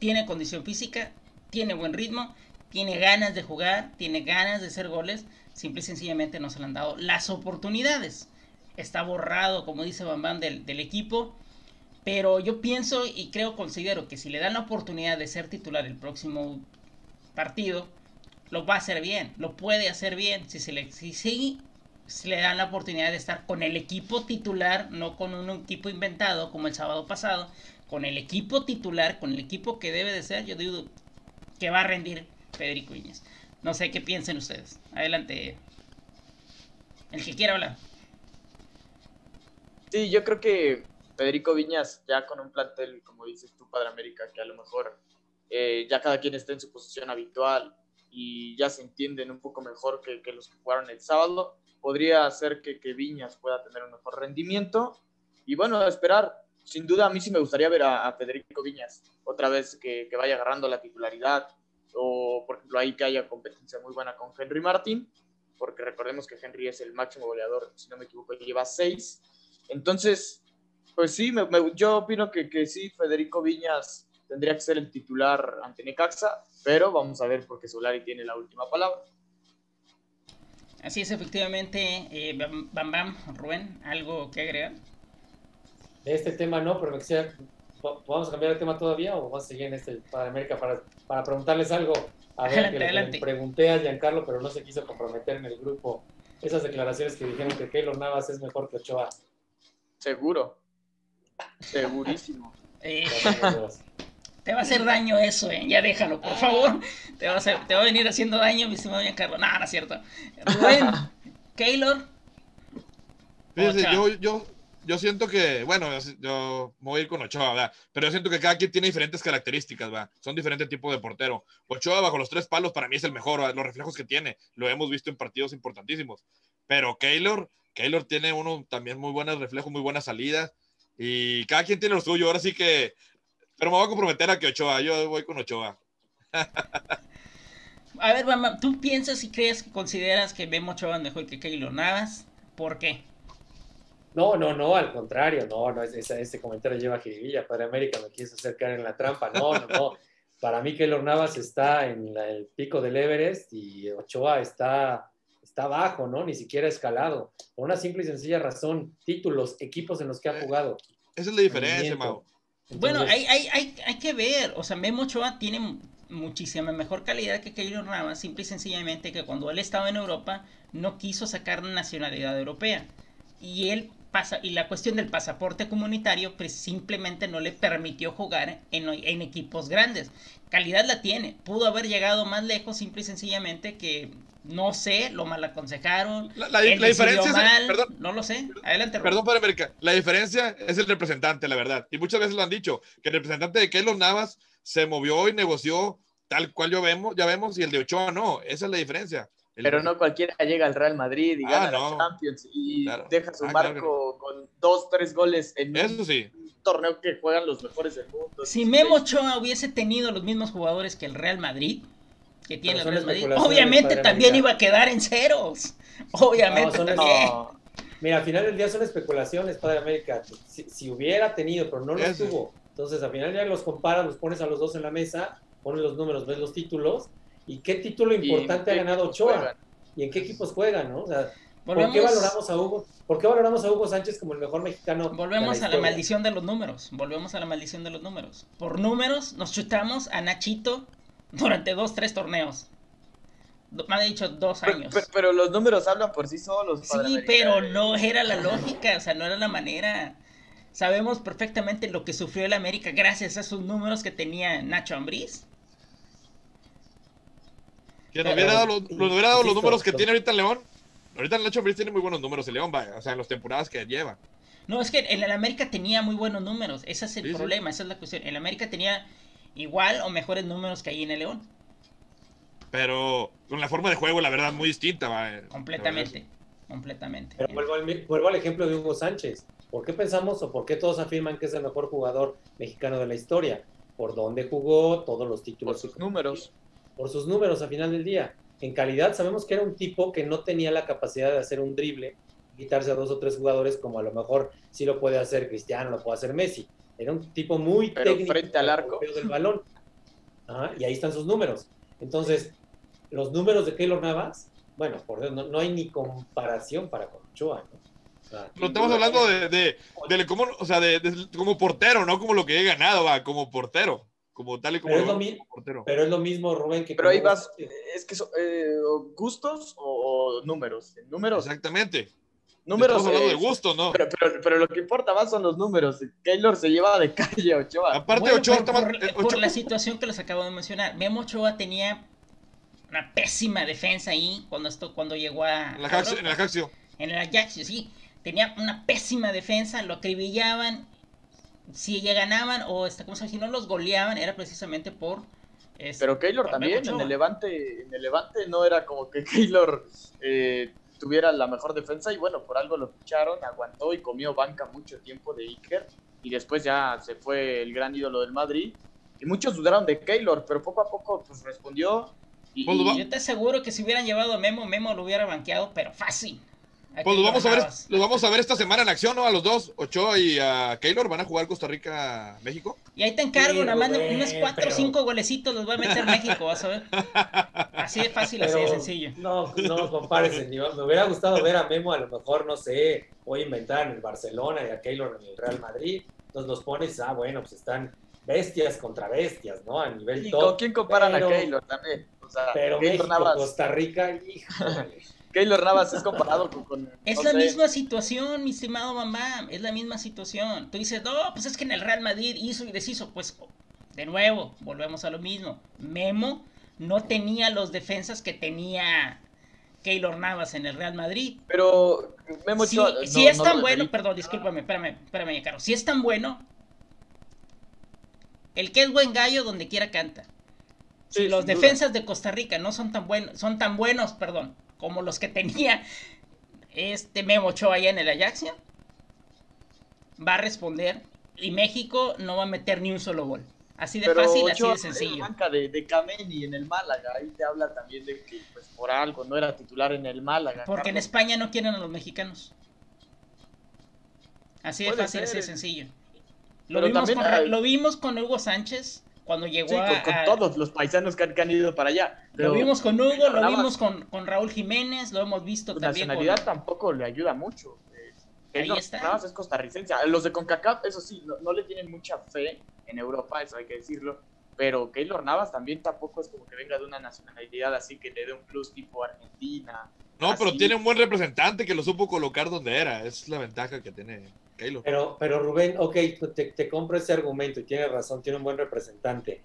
Tiene condición física, tiene buen ritmo, tiene ganas de jugar, tiene ganas de hacer goles, simple y sencillamente no se le han dado las oportunidades. Está borrado, como dice Bambam, del, del equipo. Pero yo pienso y creo, considero que si le dan la oportunidad de ser titular el próximo partido, lo va a hacer bien, lo puede hacer bien. Si se le, si, si le dan la oportunidad de estar con el equipo titular, no con un equipo inventado como el sábado pasado, con el equipo titular, con el equipo que debe de ser, yo digo que va a rendir Federico Viñas. No sé qué piensen ustedes. Adelante. El que quiera hablar.
Sí, yo creo que Federico Viñas, ya con un plantel, como dices tú, Padre América, que a lo mejor eh, ya cada quien está en su posición habitual y ya se entienden un poco mejor que, los que jugaron el sábado, podría hacer que, que, Viñas pueda tener un mejor rendimiento. Y bueno, esperar. Sin duda, a mí sí me gustaría ver a, a Federico Viñas otra vez que, que, vaya agarrando la titularidad. O, por ejemplo, ahí que haya competencia muy buena con Henry Martin, porque recordemos que Henry es el máximo goleador, si no me equivoco, lleva seis. Entonces, pues sí, me, me, yo opino que, que sí, Federico Viñas tendría que ser el titular ante Necaxa, pero vamos a ver porque Solari tiene la última palabra.
Así es, efectivamente, eh, Bam, Bam, Rubén, ¿algo que agregar?
De este tema no, pero me quisiera, ¿vamos a cambiar el tema todavía o vamos a seguir en este para América para, para preguntarles algo? A ver,
adelante,
que
adelante.
Le pregunté a Giancarlo, pero no se quiso comprometer en el grupo. Esas declaraciones que dijeron que Keylor Navas es mejor que Ochoa.
Seguro. Segurísimo.
Te va a hacer daño eso, ¿eh? Ya déjalo, por favor. Te va a, hacer, te va a venir haciendo daño, mi estimado Giancarlo. No, no es cierto. Rubén, Keylor.
Fíjese, yo, yo, yo siento que, bueno, yo me voy a ir con Ochoa, ¿verdad? Pero yo siento que cada quien tiene diferentes características, ¿verdad? Son diferentes tipos de portero. Ochoa bajo los tres palos para mí es el mejor, ¿verdad? los reflejos que tiene, lo hemos visto en partidos importantísimos. Pero Keylor, Keylor tiene uno también muy buenos reflejos, muy buenas salidas. Y cada quien tiene lo suyo. Ahora sí que. Pero me voy a comprometer a que Ochoa. Yo voy con Ochoa.
a ver, mamá, ¿tú piensas y crees consideras que Memo Ochoa es mejor que Keylor Navas? ¿Por qué?
No, no, no, al contrario, no, no, ese, ese comentario lleva a jiribilla. Padre América me quiso acercar en la trampa. No, no, no. Para mí, Keylor Navas está en la, el pico del Everest y Ochoa está, está abajo, ¿no? Ni siquiera escalado. Por una simple y sencilla razón, títulos, equipos en los que ha jugado.
Esa es la diferencia, Mau.
Entonces, bueno, hay, hay, hay, hay, que ver. O sea, Memo Ochoa tiene muchísima mejor calidad que Keylor Navas, simple y sencillamente que cuando él estaba en Europa no quiso sacar nacionalidad europea. Y él pasa, y la cuestión del pasaporte comunitario pues simplemente no le permitió jugar en, en, equipos grandes. Calidad la tiene, pudo haber llegado más lejos simple y sencillamente que no sé, lo mal aconsejaron.
La, la, la diferencia
mal,
es, perdón,
no lo sé. Adelante. Rob.
Perdón, para América. La diferencia es el representante, la verdad. Y muchas veces lo han dicho, que el representante de Keylor Navas se movió y negoció tal cual yo vemos, ya vemos, y el de Ochoa no. Esa es la diferencia. El...
Pero no cualquiera llega al Real Madrid y gana ah, no. la Champions y claro. deja su ah, marco claro. con dos, tres goles en
Eso sí.
un torneo que juegan los mejores del mundo.
Si Memo Ochoa hubiese tenido los mismos jugadores que el Real Madrid, que tiene el Real Madrid, obviamente también iba a quedar en ceros. Obviamente
no,
también.
No. Mira, al final del día son especulaciones, Padre América. Si, si hubiera tenido, pero no los tuvo. Entonces, al final ya los comparas, los pones a los dos en la mesa, pones los números, ves los títulos. ¿Y qué título importante ha ganado Ochoa? Juegan? ¿Y en qué equipos juegan, no? O sea, Volvemos, ¿por qué valoramos a Hugo? ¿Por qué valoramos a Hugo Sánchez como el mejor mexicano?
Volvemos la a la maldición de los números. Volvemos a la maldición de los números. Por números, nos chutamos a Nachito durante dos, tres torneos. Me ha dicho dos años.
Pero, pero, los números hablan por sí solos.
Sí, pero no era la lógica, o sea, no era la manera. Sabemos perfectamente lo que sufrió el América gracias a esos números que tenía Nacho Ambriz.
Que nos hubiera dado los, nos hubiera dado los números que tiene ahorita el León. Ahorita el Nacho Ambriz tiene muy buenos números el León, vaya, o sea, en las temporadas que lleva.
No, es que en el América tenía muy buenos números. Ese es el sí, problema, sí. esa es la cuestión. El América tenía igual o mejores números que ahí en el León.
Pero con la forma de juego, la verdad, muy distinta. Va,
completamente, completamente.
Pero vuelvo al, vuelvo al, ejemplo de Hugo Sánchez. ¿Por qué pensamos o por qué todos afirman que es el mejor jugador mexicano de la historia? Por dónde jugó, todos los títulos.
Por sus números.
Por sus números a final del día. En calidad sabemos que era un tipo que no tenía la capacidad de hacer un drible, quitarse a dos o tres jugadores como a lo mejor sí lo puede hacer Cristiano, lo puede hacer Messi. Era un tipo muy
Pero
técnico
frente al arco
del balón. Ajá, y ahí están sus números. Entonces, los números de Keylor Navas, bueno, por Dios, no, no hay ni comparación para con Ochoa, ¿no?
Pero estamos hablando de, de, de como, o sea, de, de, como portero, no como lo que he ganado, va, como portero. Como tal y como,
pero, es lo,
portero.
pero es lo mismo, Rubén, que
Pero ahí vas, es que son eh, gustos o, o números. Números,
Exactamente.
números.
Estamos hablando
eh,
de gusto, ¿no?
Pero, pero, pero lo que importa más son los números. Keylor se lleva de calle a Ochoa.
Aparte,
Bueno,
Ochoa
por,
está más-
por- la situación que les acabo de mencionar. Memo Ochoa tenía una pésima defensa ahí cuando esto cuando llegó a
en Ajaxio- el Ajaxio.
En el Ajax, sí. Tenía una pésima defensa, lo acribillaban. Si ya ganaban o este, ¿cómo se llama? si no los goleaban, era precisamente por. este,
Pero Keylor también, en el Levante, en el Levante no era como que Keylor eh, tuviera la mejor defensa y bueno, por algo lo ficharon, aguantó y comió banca mucho tiempo de Iker y después ya se fue el gran ídolo del Madrid y muchos dudaron de Keylor, pero poco a poco pues respondió y,
Pues
y-
Yo te aseguro que si hubieran llevado a Memo, Memo lo hubiera banqueado, pero fácil.
Pues los vamos, a ver, los vamos a ver esta semana en acción, ¿no? A los dos, Ochoa y a Keylor, van a jugar Costa Rica, México.
Y ahí te encargo,
Sí,
nada más de unos 4 o
pero-
5 golecitos los va a meter México, vas a ver. Así de fácil, así de sencillo.
No, no compares el nivel. Me hubiera gustado ver a Memo, a lo mejor, no sé, hoy inventar en el Barcelona y a Keylor en el Real Madrid. Entonces los pones, ah, bueno, pues están bestias contra bestias, ¿no? A nivel
¿y
top.
con quién comparan
pero-
a Keylor también? O sea,
Pero México, Costa Rica, híjole.
Keylor Navas es comparado con... con-
Es
no
la
sé,
misma situación, mi estimado mamá. Es la misma situación. Tú dices, no, pues es que en el Real Madrid hizo y deshizo. Pues, de nuevo, volvemos a lo mismo. Memo no tenía los defensas que tenía Keylor Navas en el Real Madrid.
Pero Memo
Si,
Ochoa,
si
no-
es tan bueno, perdón, discúlpame, espérame, espérame, Caro. Si es tan bueno, el que es buen gallo donde quiera canta. Si los
duda.
defensas de Costa Rica no son tan buenos, son tan buenos, perdón, como los que tenía este Memo Ochoa allá en el Ajaxia, va a responder y México no va a meter ni un solo gol. Así de
Pero
fácil, así de sencillo.
banca de, de Kameni en el Málaga. Ahí te habla también de que, pues, por algo no era titular en el Málaga.
Porque en
Carlos.
España no quieren a los mexicanos. Así de
Puede
fácil, así de
ser.
sencillo. Lo vimos,
también
con,
hay-
lo vimos con Hugo Sánchez cuando llegó
Sí,
a,
con, con
a-
todos los paisanos que han, que han ido para allá.
Lo
Pero
vimos con Hugo, lo vimos con, con Raúl Jiménez, lo hemos visto
su
también
nacionalidad
con...
tampoco le ayuda mucho. Eh,
Ahí
Keylor
está.
Navas es costarricense. Los de CONCACAF, eso sí, no, no le tienen mucha fe en Europa, eso hay que decirlo. Pero Keylor Navas también tampoco es como que venga de una nacionalidad así que le dé un plus tipo Argentina.
No, pero
Así.
tiene un buen representante que lo supo colocar donde era. Es la ventaja que tiene
Pero, pero Rubén, ok, te, te compro ese argumento y tienes razón, tiene un buen representante.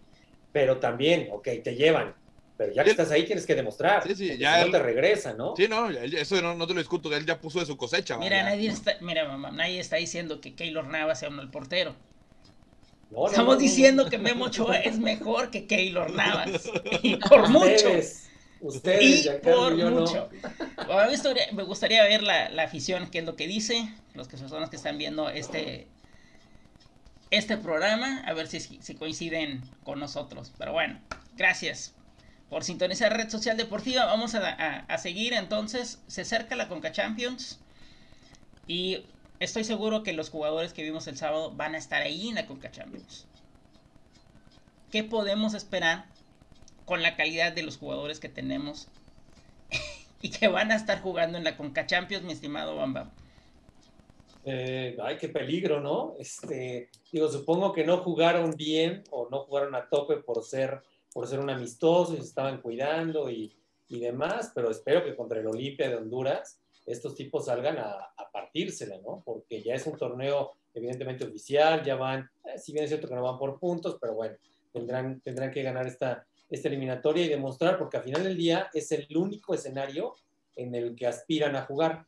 Pero también, ok, te llevan. Pero ya que estás ahí tienes que demostrar.
Sí, sí, ya
si no
él-
te regresa, ¿no?
Sí, no, eso no, no te lo discuto. Él ya puso de su cosecha.
Mira, nadie está, mira, mamá, nadie está diciendo que Keylor Navas sea uno el portero.
No, no,
Estamos
no, no,
diciendo
no.
que Memo Ochoa es mejor que Keylor Navas. Y por mucho.
Ustedes, ustedes,
Y
Giancarlo
por
no.
mucho. Bueno, a mí estoy- me gustaría ver la, la afición, qué es lo que dice, los que son los que están viendo este, este programa, a ver si, si coinciden con nosotros. Pero bueno, gracias por sintonizar Red Social Deportiva. Vamos a, a- a seguir entonces. Se acerca la Conca Champions y estoy seguro que los jugadores que vimos el sábado van a estar ahí en la Conca Champions. ¿Qué podemos esperar con la calidad de los jugadores que tenemos y que van a estar jugando en la Conca Champions, mi estimado Bamba?
Eh, ay, qué peligro, ¿no? Este, digo, supongo que no jugaron bien o no jugaron a tope por ser, por ser un amistoso y se estaban cuidando y, y demás, pero espero que contra el Olimpia de Honduras estos tipos salgan a, a partírsela, ¿no? Porque ya es un torneo evidentemente oficial, ya van, eh, si bien es cierto que no van por puntos, pero bueno, tendrán, tendrán que ganar esta, esta eliminatoria y demostrar, porque al final del día es el único escenario en el que aspiran a jugar.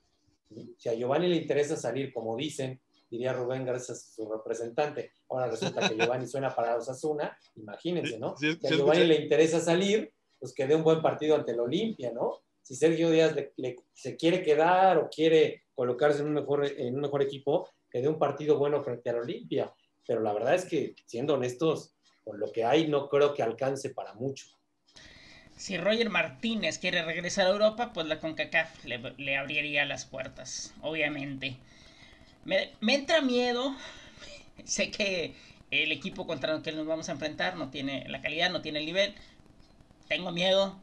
Si a Giovanni le interesa salir, como dicen, diría Rubén gracias a su representante, ahora resulta que Giovanni suena para Osasuna, imagínense, ¿no?
Sí, sí,
Si a Giovanni le interesa salir, pues que dé un buen partido ante el Olimpia, ¿no? Si Sergio Díaz le- le- se quiere quedar o quiere colocarse en un, mejor, en un mejor equipo, que dé un partido bueno frente al Olimpia. Pero la verdad es que, siendo honestos, con lo que hay, no creo que alcance para mucho.
Si Roger Martínez quiere regresar a Europa, pues la CONCACAF le, le abriría las puertas, obviamente. Me, me entra miedo. sé que el equipo contra el que nos vamos a enfrentar no tiene la calidad, no tiene el nivel. Tengo miedo.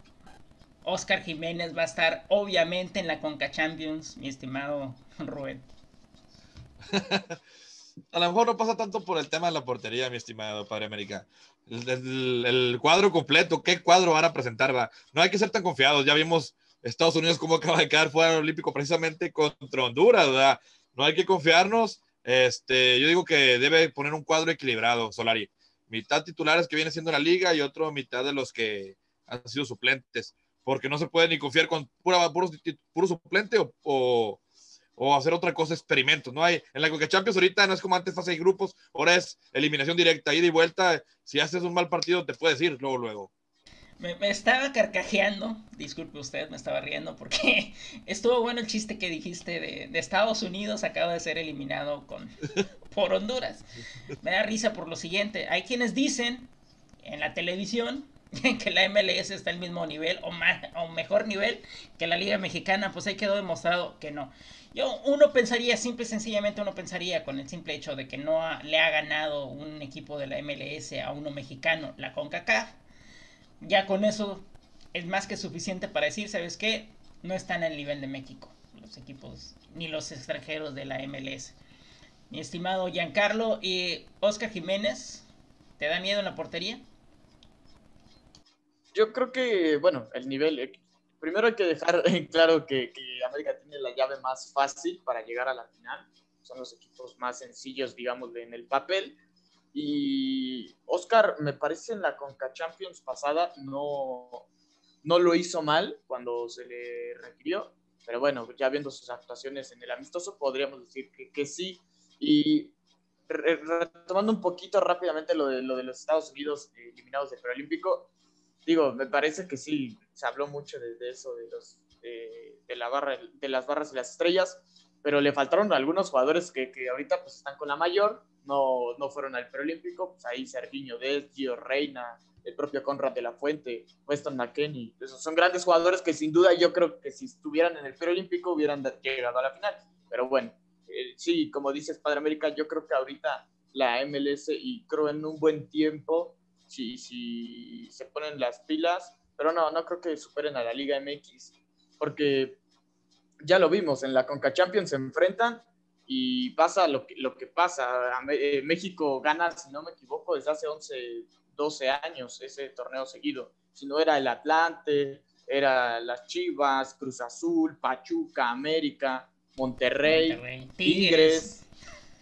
Oscar Jiménez va a estar obviamente en la Conca Champions, mi estimado Rubén.
a lo mejor no pasa tanto por el tema de la portería, mi estimado Padre América. El, cuadro completo, ¿qué cuadro van a presentar? No hay que ser tan confiados. Ya vimos Estados Unidos cómo acaba de quedar fuera del Olímpico precisamente contra Honduras, ¿verdad? No hay que confiarnos. Este, yo digo que debe poner un cuadro equilibrado, Solari. Mitad titulares que viene siendo la liga y otro mitad de los que han sido suplentes. Porque no se puede ni confiar con pura, puro, puro suplente o o hacer otra cosa, experimentos. No hay, en la Coca Champions ahorita no es como antes fase de grupos, ahora es eliminación directa, ida y vuelta. Si haces un mal partido, te puedes ir luego, luego.
Me, estaba carcajeando, disculpe usted, me estaba riendo porque estuvo bueno el chiste que dijiste de, de, Estados Unidos acaba de ser eliminado con, por Honduras. Me da risa por lo siguiente, hay quienes dicen en la televisión que la MLS está al mismo nivel o, más, o mejor nivel que la Liga Mexicana, pues ahí quedó demostrado que no. Yo, uno pensaría, simple y sencillamente uno pensaría con el simple hecho de que no le ha ganado un equipo de la MLS a uno mexicano, la CONCACAF, ya con eso es más que suficiente para decir, ¿sabes qué? No están al nivel de México, los equipos, ni los extranjeros de la MLS. Mi estimado Giancarlo y Oscar Jiménez, ¿te da miedo en la portería?
Yo creo que, bueno, el nivel, primero hay que dejar claro que, América tiene la llave más fácil para llegar a la final. Son los equipos más sencillos, digamos, en el papel. Y Oscar, me parece en la Conca Champions pasada no, no lo hizo mal cuando se le requirió. Pero bueno, ya viendo sus actuaciones en el amistoso, podríamos decir que, que sí. Y retomando un poquito rápidamente lo de, lo de los Estados Unidos eliminados del preolímpico, digo, me parece que sí, se habló mucho de, eso, de, los, de, la barra, de las barras y las estrellas, pero le faltaron algunos jugadores que, que ahorita pues están con la mayor, no, no fueron al preolímpico, pues ahí Sergiño Des, Gio Reina, el propio Conrad de la Fuente, Weston McKenney, esos son grandes jugadores que sin duda yo creo que si estuvieran en el preolímpico hubieran llegado a la final, pero bueno, eh, sí, como dices Padre América, yo creo que ahorita la MLS y creo en un buen tiempo si, si se ponen las pilas, pero no, no creo que superen a la Liga MX, porque ya lo vimos, en la Conca Champions se enfrentan y pasa lo que, lo que pasa. Eh, México gana, si no me equivoco, desde hace 11, 12 años ese torneo seguido. Si no era el Atlante, era las Chivas, Cruz Azul, Pachuca, América, Monterrey, Tigres.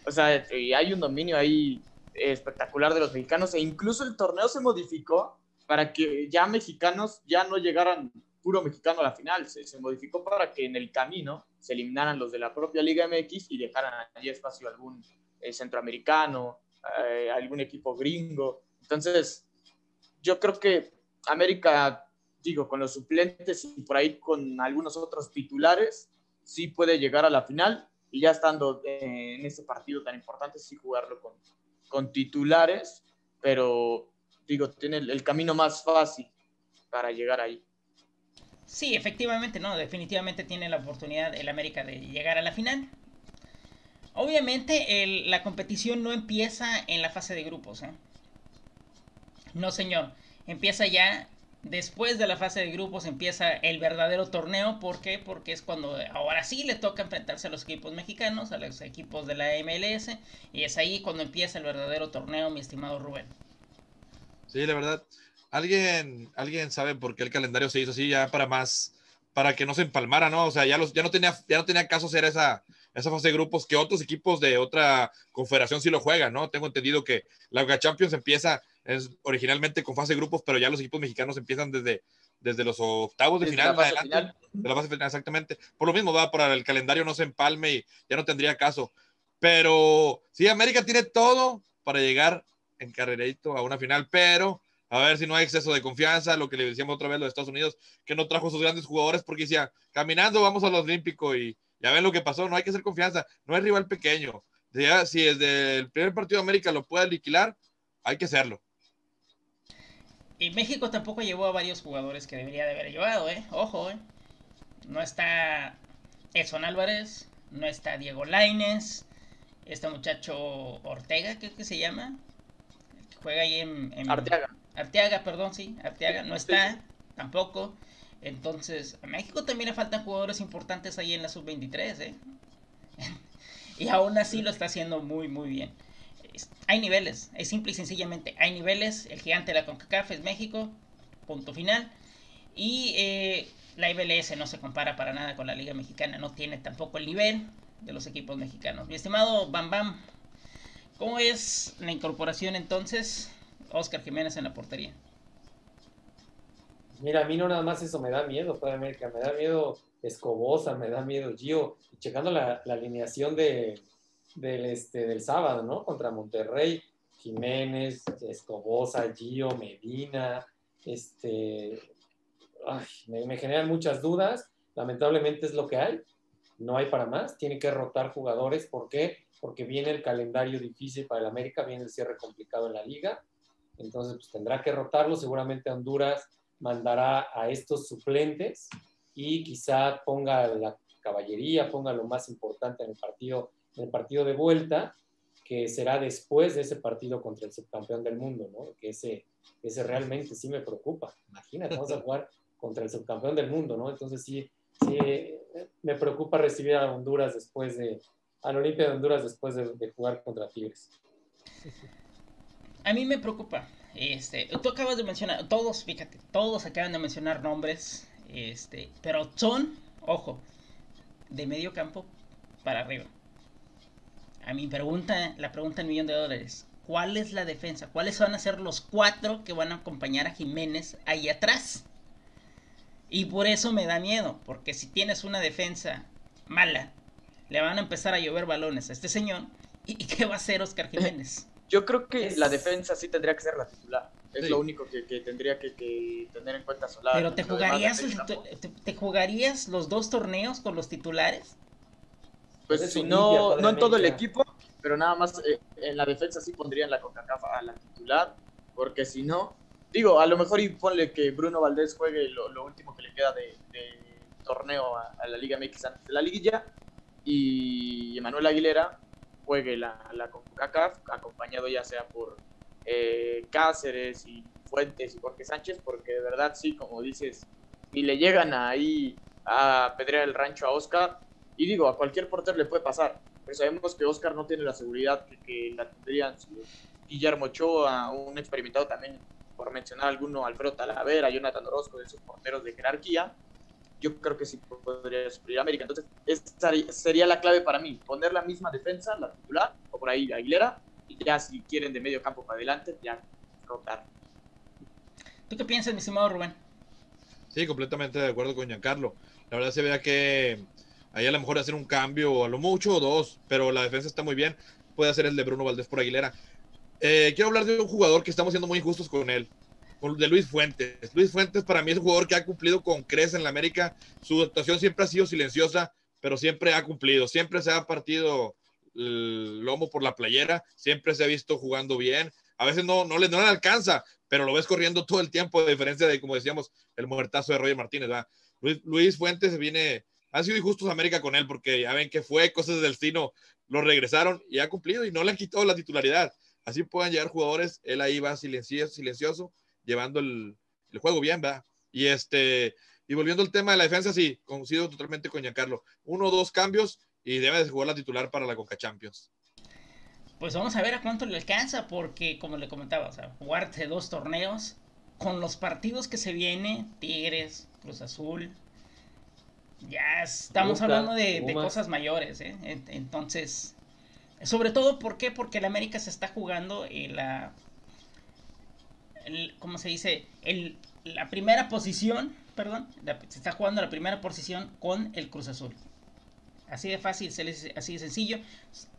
O sea, hay un dominio ahí espectacular de los mexicanos e incluso el torneo se modificó para que ya mexicanos ya no llegaran puro mexicano a la final, se, modificó para que en el camino se eliminaran los de la propia Liga MX y dejaran allí espacio algún eh, centroamericano, eh, algún equipo gringo. Entonces, yo creo que América, digo, con los suplentes y por ahí con algunos otros titulares, sí puede llegar a la final y ya estando en este partido tan importante, sí jugarlo con, con titulares, pero digo, tiene el, camino más fácil para llegar ahí.
Sí, efectivamente, no, definitivamente tiene la oportunidad el América de llegar a la final. Obviamente la competición no empieza en la fase de grupos. ¿eh? No, señor. Empieza ya Después de la fase de grupos empieza el verdadero torneo. ¿Por qué? Porque es cuando ahora sí le toca enfrentarse a los equipos mexicanos, a los equipos de la MLS. Y es ahí cuando empieza el verdadero torneo, mi estimado Rubén.
Sí, la verdad. ¿Alguien, alguien sabe por qué el calendario se hizo así ya para más, para que no se empalmara, ¿no? O sea, ya, los, ya, no, tenía, ya no tenía caso ser esa, esa fase de grupos que otros equipos de otra confederación sí lo juegan, ¿no? Tengo entendido que la Champions empieza es originalmente con fase de grupos, pero ya los equipos mexicanos empiezan desde, desde los octavos de final, adelante, de la fase final, exactamente. Por lo mismo, va para el calendario no se empalme y ya no tendría caso. Pero sí, América tiene todo para llegar en carrerito a una final, pero a ver si no hay exceso de confianza, lo que le decíamos otra vez los Estados Unidos, que no trajo sus grandes jugadores porque decía, caminando vamos a los Olímpicos y ya ven lo que pasó, no hay que hacer confianza, no es rival pequeño. Ya, si desde el primer partido de América lo puede liquidar, hay que hacerlo.
Y México tampoco llevó a varios jugadores que debería de haber llevado, ¿eh? Ojo, ¿eh? No está Edson Álvarez, no está Diego Laines, este muchacho Ortega, ¿qué que se llama? que juega ahí en,
Arteaga.
Arteaga, perdón, sí, Arteaga, no está, tampoco. Entonces, a México también le faltan jugadores importantes ahí en la sub-23, ¿eh? y aún así lo está haciendo muy, muy bien. hay niveles, es simple y sencillamente, hay niveles. El gigante de la CONCACAF es México, punto final. Y eh, la MLS no se compara para nada con la Liga Mexicana, no tiene tampoco el nivel de los equipos mexicanos. Mi estimado Bam Bam, ¿cómo es la incorporación entonces? Oscar Jiménez en la portería.
Mira, a mí no nada más eso me da miedo, Padre América, me da miedo Escobosa, me da miedo Gio, checando la, alineación de, del, este, del sábado, ¿no? Contra Monterrey, Jiménez, Escobosa, Gio, Medina, este, me, me, generan muchas dudas, lamentablemente es lo que hay, no hay para más, tiene que rotar jugadores, ¿por qué? Porque viene el calendario difícil para el América, viene el cierre complicado en la liga, entonces pues, tendrá que rotarlo, seguramente Honduras mandará a estos suplentes y quizá ponga la caballería, ponga lo más importante en el partido, en el partido de vuelta, que será después de ese partido contra el subcampeón del mundo, ¿no? Que ese, ese realmente sí me preocupa. Imagínate, vamos a jugar contra el subcampeón del mundo, ¿no? Entonces sí, sí me preocupa recibir a Honduras después de, al Olimpia de Honduras después de, de jugar contra Tigres.
A mí me preocupa, este, tú acabas de mencionar, todos, fíjate, todos acaban de mencionar nombres, este, pero son, ojo, de medio campo para arriba. A mi pregunta, la pregunta en millón de dólares, ¿cuál es la defensa? ¿Cuáles van a ser los cuatro que van a acompañar a Jiménez ahí atrás? Y por eso me da miedo, porque si tienes una defensa mala, le van a empezar a llover balones a este señor. ¿Y qué va a hacer Oscar Jiménez?
Yo creo que la defensa sí tendría que ser la titular. Es lo único que, tendría que, tener en cuenta Solar.
Pero te jugarías, te, jugarías los dos torneos con los titulares.
Pues si no, no en todo el equipo, pero nada más eh, en la defensa sí pondrían la CONCACAF a la titular, porque si no, digo, a lo mejor y ponle que Bruno Valdés juegue lo, último que le queda de, torneo a, a, la Liga MX antes de la liguilla, y Emanuel Aguilera juegue la, la CONCACAF, acompañado ya sea por eh, Cáceres y Fuentes y Jorge Sánchez, porque de verdad sí, como dices, y le llegan ahí a pedrear el rancho a Oscar, y digo, a cualquier portero le puede pasar, pero sabemos que Oscar no tiene la seguridad que, la tendrían Guillermo Ochoa, un experimentado también, por mencionar alguno, Alfredo Talavera, Jonathan Orozco, de esos porteros de jerarquía, yo creo que sí podría suplir a América. Entonces, esa sería la clave para mí, poner la misma defensa, la titular, o por ahí Aguilera, y ya si quieren de medio campo para adelante, ya rotar.
¿Tú qué piensas, mi estimado Rubén?
Sí, completamente de acuerdo con Giancarlo. La verdad se vea que ahí a lo mejor hacer un cambio, o a lo mucho, o dos, pero la defensa está muy bien. Puede hacer el de Bruno Valdés por Aguilera. Eh, quiero hablar de un jugador que estamos siendo muy injustos con él de Luis Fuentes. Luis Fuentes para mí es un jugador que ha cumplido con creces en la América. Su actuación siempre ha sido silenciosa, pero siempre ha cumplido. Siempre se ha partido el lomo por la playera, siempre se ha visto jugando bien. A veces no, no, le, no le alcanza, pero lo ves corriendo todo el tiempo, a diferencia de, como decíamos, el muertazo de Roger Martínez. Luis, Luis, Fuentes viene, ha sido injustos América con él, porque ya ven que fue cosas del destino, lo regresaron y ha cumplido y no le han quitado la titularidad. Así puedan llegar jugadores, él ahí va silencioso, silencioso llevando el, juego bien, ¿verdad? Y este, y volviendo al tema de la defensa, sí, coincido totalmente con Giancarlo. Uno o dos cambios y debe de jugar la titular para la Coca Champions.
Pues vamos a ver a cuánto le alcanza, porque como le comentaba, o sea, jugarse dos torneos con los partidos que se viene, Tigres, Cruz Azul, ya estamos hablando de, cosas mayores, ¿eh? Entonces, sobre todo, ¿por qué? Porque el América se está jugando en la ¿cómo se dice? La primera posición, perdón, se está jugando la primera posición con el Cruz Azul. Así de fácil, así de sencillo.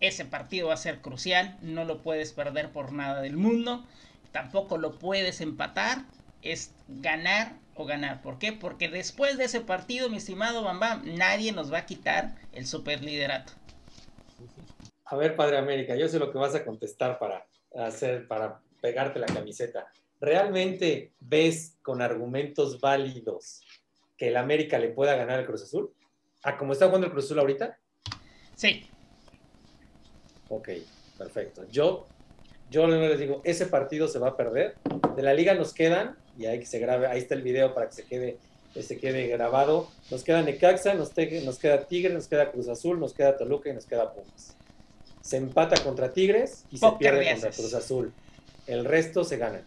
Ese partido va a ser crucial, no lo puedes perder por nada del mundo. Tampoco lo puedes empatar, es ganar o ganar. ¿Por qué? Porque después de ese partido, mi estimado Bamba, nadie nos va a quitar el superliderato.
A ver, Padre América, yo sé lo que vas a contestar para hacer, para pegarte la camiseta. ¿Realmente ves con argumentos válidos que el América le pueda ganar al Cruz Azul? ¿A cómo está jugando el Cruz Azul ahorita?
Sí.
Ok, perfecto. Yo, yo les digo, ese partido se va a perder. De la liga nos quedan, y ahí que se grabe, ahí está el video para que se quede, se quede grabado. Nos queda Necaxa, nos, nos queda Tigre, nos queda Cruz Azul, nos queda Toluca y nos queda Pumas. se empata contra Tigres y se pierde
de
contra. Cruz Azul. El resto se gana.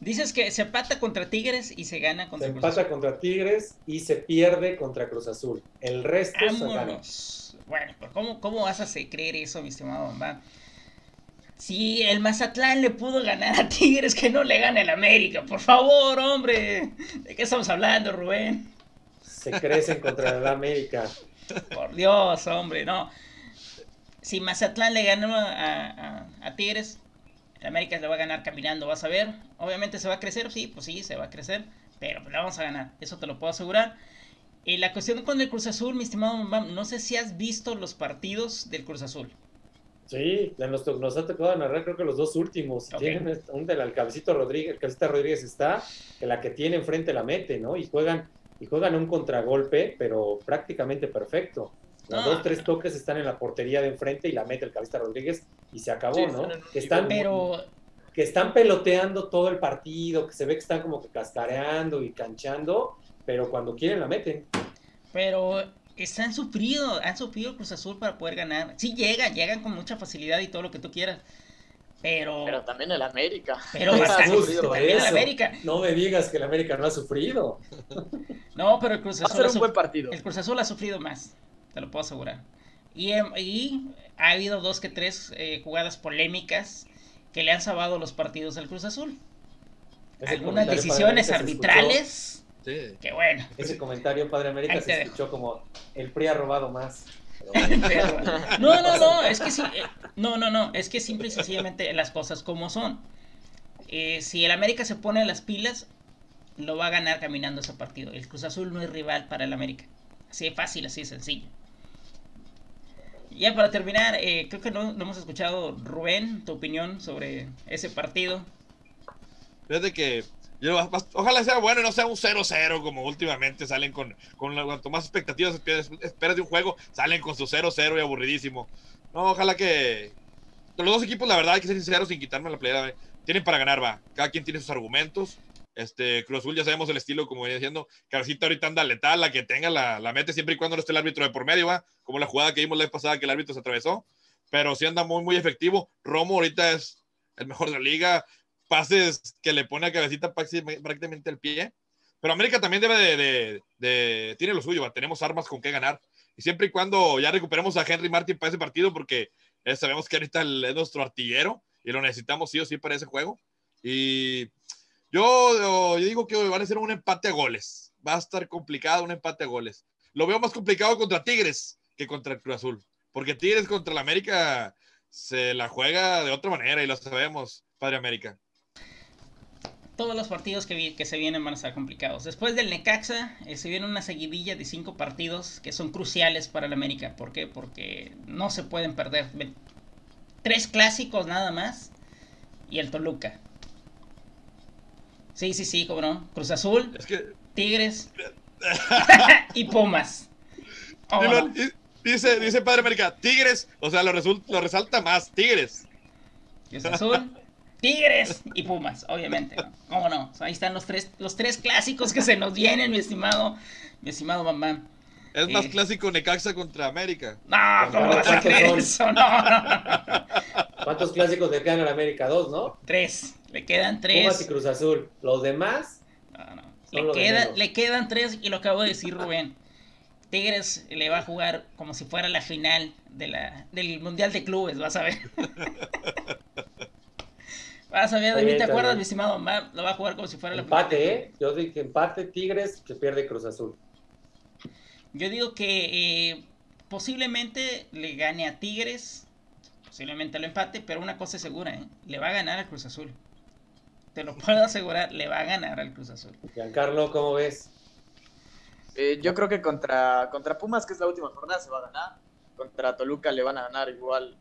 Dices que se empata contra Tigres y se gana
Se
contra Cruz
empata
Azul.
contra Tigres y se pierde contra Cruz Azul. El resto se gana.
Vámonos. Bueno, pero ¿cómo, ¿cómo vas a creer eso, mi estimado Bamba? Si el Mazatlán le pudo ganar a Tigres, que no le gane el América. Por favor, hombre. ¿De qué estamos hablando, Rubén?
Se crecen contra el América.
Por Dios, hombre, no. Si Mazatlán le ganó a, a- a Tigres, el América le va a ganar caminando, vas a ver. Obviamente se va a crecer, sí, pues sí, se va a crecer, pero le vamos a ganar, eso te lo puedo asegurar. Y la cuestión con el Cruz Azul, mi estimado Bam, no sé si has visto los partidos del Cruz Azul.
Sí, nos, nos ha tocado narrar creo que los dos últimos. Tienen un del Cabecito Rodríguez, el Cabecita Rodríguez está, que la que tiene enfrente la mete, ¿no? Y juegan, y juegan un contragolpe, pero prácticamente perfecto. Los
Ah.
dos, tres toques están en la portería de enfrente y la mete el Cabecita Rodríguez y se acabó,
Sí,
¿no? Que están,
Pero
que están peloteando todo el partido, que se ve que están como que cascareando y canchando, pero cuando quieren la meten.
Pero están sufrido, han sufrido Cruz Azul para poder ganar. Sí llegan, llegan con mucha facilidad y todo lo que tú quieras. Pero,
Pero también el América.
pero bastante,
justo
también el. América.
No me digas que el América no ha sufrido.
No, pero el Cruz
Va a
Azul,
ser un buen partido.
el Cruz Azul ha sufrido más, te lo puedo asegurar. Y, em, y ha habido dos que tres eh, jugadas polémicas que le han salvado los partidos del Cruz Azul.
Ese
Algunas decisiones arbitrales,
Sí.
que bueno.
ese comentario, Padre América,
Ahí
se
dejo.
escuchó como el PRI ha robado más. Pero
no, no, no, es que sí, eh, no, no, no, es que simple y sencillamente las cosas como son. Eh, si el América se pone las pilas, lo va a ganar caminando ese partido. El Cruz Azul no es rival para el América. Así de fácil, así de sencillo. Ya para terminar, eh, creo que no, no hemos escuchado, Rubén, tu opinión sobre ese partido.
Fíjate que ojalá sea bueno y no sea un 0-0 como últimamente salen con, con cuanto más expectativas esperas, de un juego, salen con su 0-0 y aburridísimo. No, ojalá que los dos equipos, la verdad, hay que ser sinceros sin quitarme la playera, tienen para ganar, va. Cada quien tiene sus argumentos. Este, Cruz Azul ya sabemos el estilo, como venía diciendo. Cabecita ahorita anda letal, la que tenga la, la mete siempre y cuando no esté el árbitro de por medio, va. Como la jugada que vimos la vez pasada que el árbitro se atravesó. Pero sí anda muy, muy efectivo. Romo ahorita es el mejor de la liga pases que le pone a cabecita prácti- prácticamente el pie. Pero América también debe de, de- de- tiene lo suyo, ¿va? tenemos armas con qué ganar. Y siempre y cuando ya recuperemos a Henry Martin para ese partido, porque eh, sabemos que ahorita el- es nuestro artillero y lo necesitamos sí o sí para ese juego. Y yo, digo que van a ser un empate a goles. Va a estar complicado un empate a goles. Lo veo más complicado contra Tigres que contra el Cruz Azul. Porque Tigres contra el América se la juega de otra manera y lo sabemos, Padre América.
Todos los partidos que, se vienen van a estar complicados. Después del Necaxa, eh, se viene una seguidilla de cinco partidos que son cruciales para el América. ¿Por qué? Porque no se pueden perder. Tres clásicos nada más y el Toluca. Sí, sí, sí, cómo no. Cruz Azul,
Es que
Tigres y Pumas.
Dice, dice Padre América, Tigres, o sea, lo, result- lo resalta más, Tigres.
Cruz Azul, Tigres y Pumas, obviamente. ¿no? ¿Cómo no? Ahí están los tres, los tres clásicos que se nos vienen, mi estimado, mi estimado mamá.
Es más clásico Necaxa contra América.
No, ¿cómo vas a
¿Cuántos
creer
son?
eso? No, no, no.
¿Cuántos clásicos le quedan al América? Dos, ¿no?
Tres. Le quedan
Pumas y
tres.
Cruz Azul. Los demás,
No, no. Le,
de
queda- le quedan tres y lo acabo de decir Rubén. Tigres le va a jugar como si fuera la final de la, del Mundial de Clubes, vas a ver. Vas a ver, David,
bien,
¿te acuerdas,
bien.
mi estimado? Ma- Lo va a jugar como si fuera la final.
empate, ¿eh? Yo dije empate, Tigres, que pierde Cruz Azul.
Yo digo que eh, posiblemente le gane a Tigres, posiblemente lo empate, pero una cosa es segura, ¿eh? le va a ganar al Cruz Azul. Te lo puedo asegurar, le va a ganar al Cruz Azul.
Giancarlo, ¿cómo ves?
Eh, yo creo que contra, contra Pumas, que es la última jornada, se va a ganar. Contra Toluca le van a ganar igual,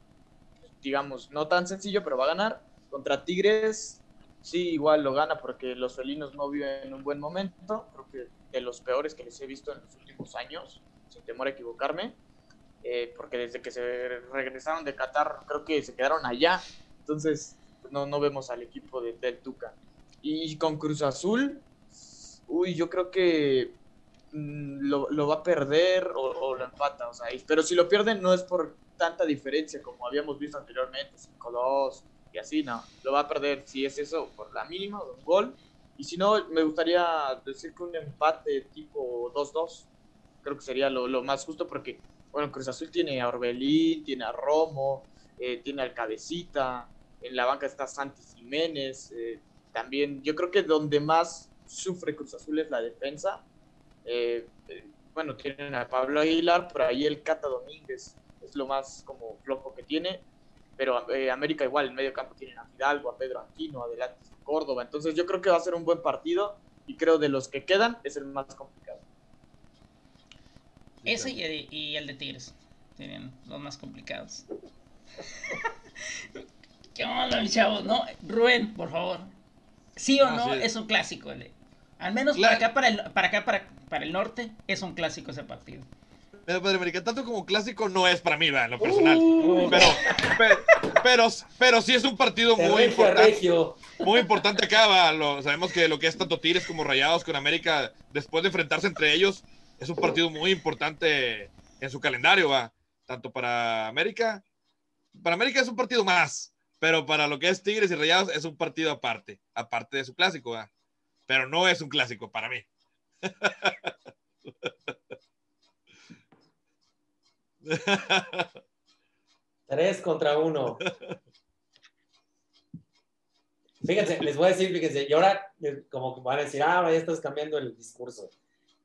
digamos, no tan sencillo, pero va a ganar. Contra Tigres, sí, igual lo gana porque los felinos no viven un buen momento. Creo que de los peores que les he visto en los últimos años, sin temor a equivocarme. Eh, porque desde que se regresaron de Qatar, creo que se quedaron allá. Entonces, no, no vemos al equipo de, del Tuca. Y con Cruz Azul, uy, yo creo que mm, lo, lo, va a perder o, o, lo empata. O sea, pero si lo pierden no es por tanta diferencia como habíamos visto anteriormente, 5-2 y así, no. Lo va a perder si es eso por la mínima, un gol. Y si no, me gustaría decir que un empate tipo 2-2. Creo que sería lo, lo, más justo porque, bueno, Cruz Azul tiene a Orbelín, tiene a Romo, eh, tiene al Cabecita, en la banca está Santi Jiménez. Eh, también, yo creo que donde más sufre Cruz Azul es la defensa. Eh, bueno, tienen a Pablo Aguilar, por ahí el Cata Domínguez es lo más como flojo que tiene. Pero eh, América igual, en medio campo tienen a Fidalgo, a Pedro Aquino, adelante a Córdoba. Entonces yo creo que va a ser un buen partido y creo de los que quedan es el más complicado.
Ese y, y el de Tigres tienen los más complicados. ¿Qué onda, mis chavos? No, Rubén, por favor. ¿Sí o no? Es un clásico. Al menos para acá, para el, para acá, para, para el norte, es un clásico ese partido.
Pero Padre América, tanto como clásico no es para mí, en lo personal. Uh. Pero, pero, pero, pero, sí es un partido muy importante. Muy importante acá, va. Lo, sabemos que lo que es tanto Tigres como Rayados con América, después de enfrentarse entre ellos, es un partido muy importante en su calendario, va. Tanto para América, para América es un partido más, pero para lo que es Tigres y Rayados es un partido aparte, aparte de su clásico, va. Pero no es un clásico para mí.
Tres contra uno. Fíjense, les voy a decir, fíjense, y ahora eh, como que van a decir, ah, ahora ya estás cambiando el discurso.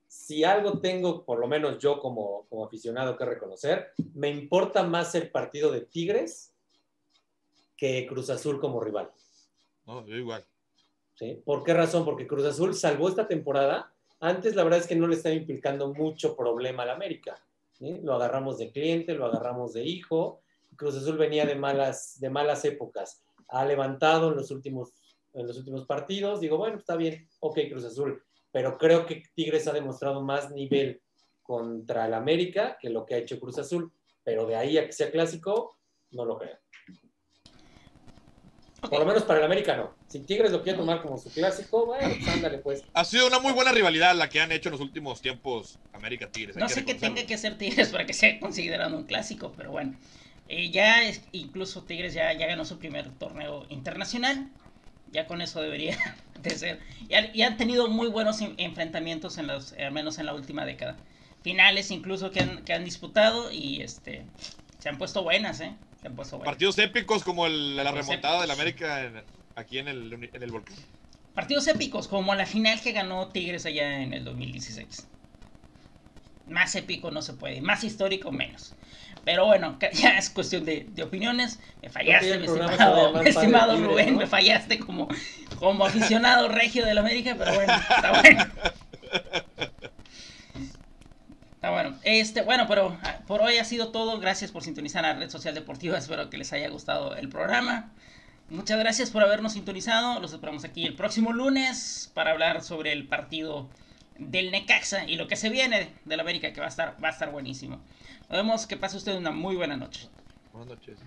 Si algo tengo, por lo menos yo como, como aficionado que reconocer, me importa más el partido de Tigres que Cruz Azul como rival.
No, yo igual.
¿Sí? ¿Por qué razón? Porque Cruz Azul salvó esta temporada. Antes la verdad es que no le estaba implicando mucho problema al América. Lo agarramos de cliente, lo agarramos de hijo. Cruz Azul venía de malas, de malas épocas. Ha levantado en los, últimos, en los últimos partidos. Digo, bueno, está bien, ok, Cruz Azul. Pero creo que Tigres ha demostrado más nivel contra el América que lo que ha hecho Cruz Azul. Pero de ahí a que sea clásico, no lo creo. Por lo menos para el América no. Si Tigres lo quiere tomar como su clásico, bueno, pues ándale pues.
Ha sido una muy buena rivalidad la que han hecho en los últimos tiempos América Tigres.
No sé qué tenga que ser Tigres para que sea considerado un clásico, pero bueno. Eh, ya es, incluso Tigres ya, ya ganó su primer torneo internacional. Ya con eso debería de ser. Y, han tenido muy buenos enfrentamientos, en los, al menos en la última década. Finales incluso que han, que han disputado y este se han puesto buenas, ¿eh?
Partidos épicos como la remontada del América aquí en el, en el volcán.
Partidos épicos como la final que ganó Tigres allá en el 2016. Más épico no se puede, más histórico menos. Pero bueno, ya es cuestión de, opiniones. Me fallaste, mi estimado, estimado Rubén, me fallaste como, como aficionado regio del América, pero bueno, está bueno. Está bueno. Este, bueno, pero ah, por hoy ha sido todo. Gracias por sintonizar a Red Social Deportiva. Espero que les haya gustado el programa. Muchas gracias por habernos sintonizado. Los esperamos aquí el próximo lunes para hablar sobre el partido del Necaxa y lo que se viene del América, que va a estar, va a estar buenísimo. Nos vemos. Que pase usted una muy buena noche.
Buenas noches.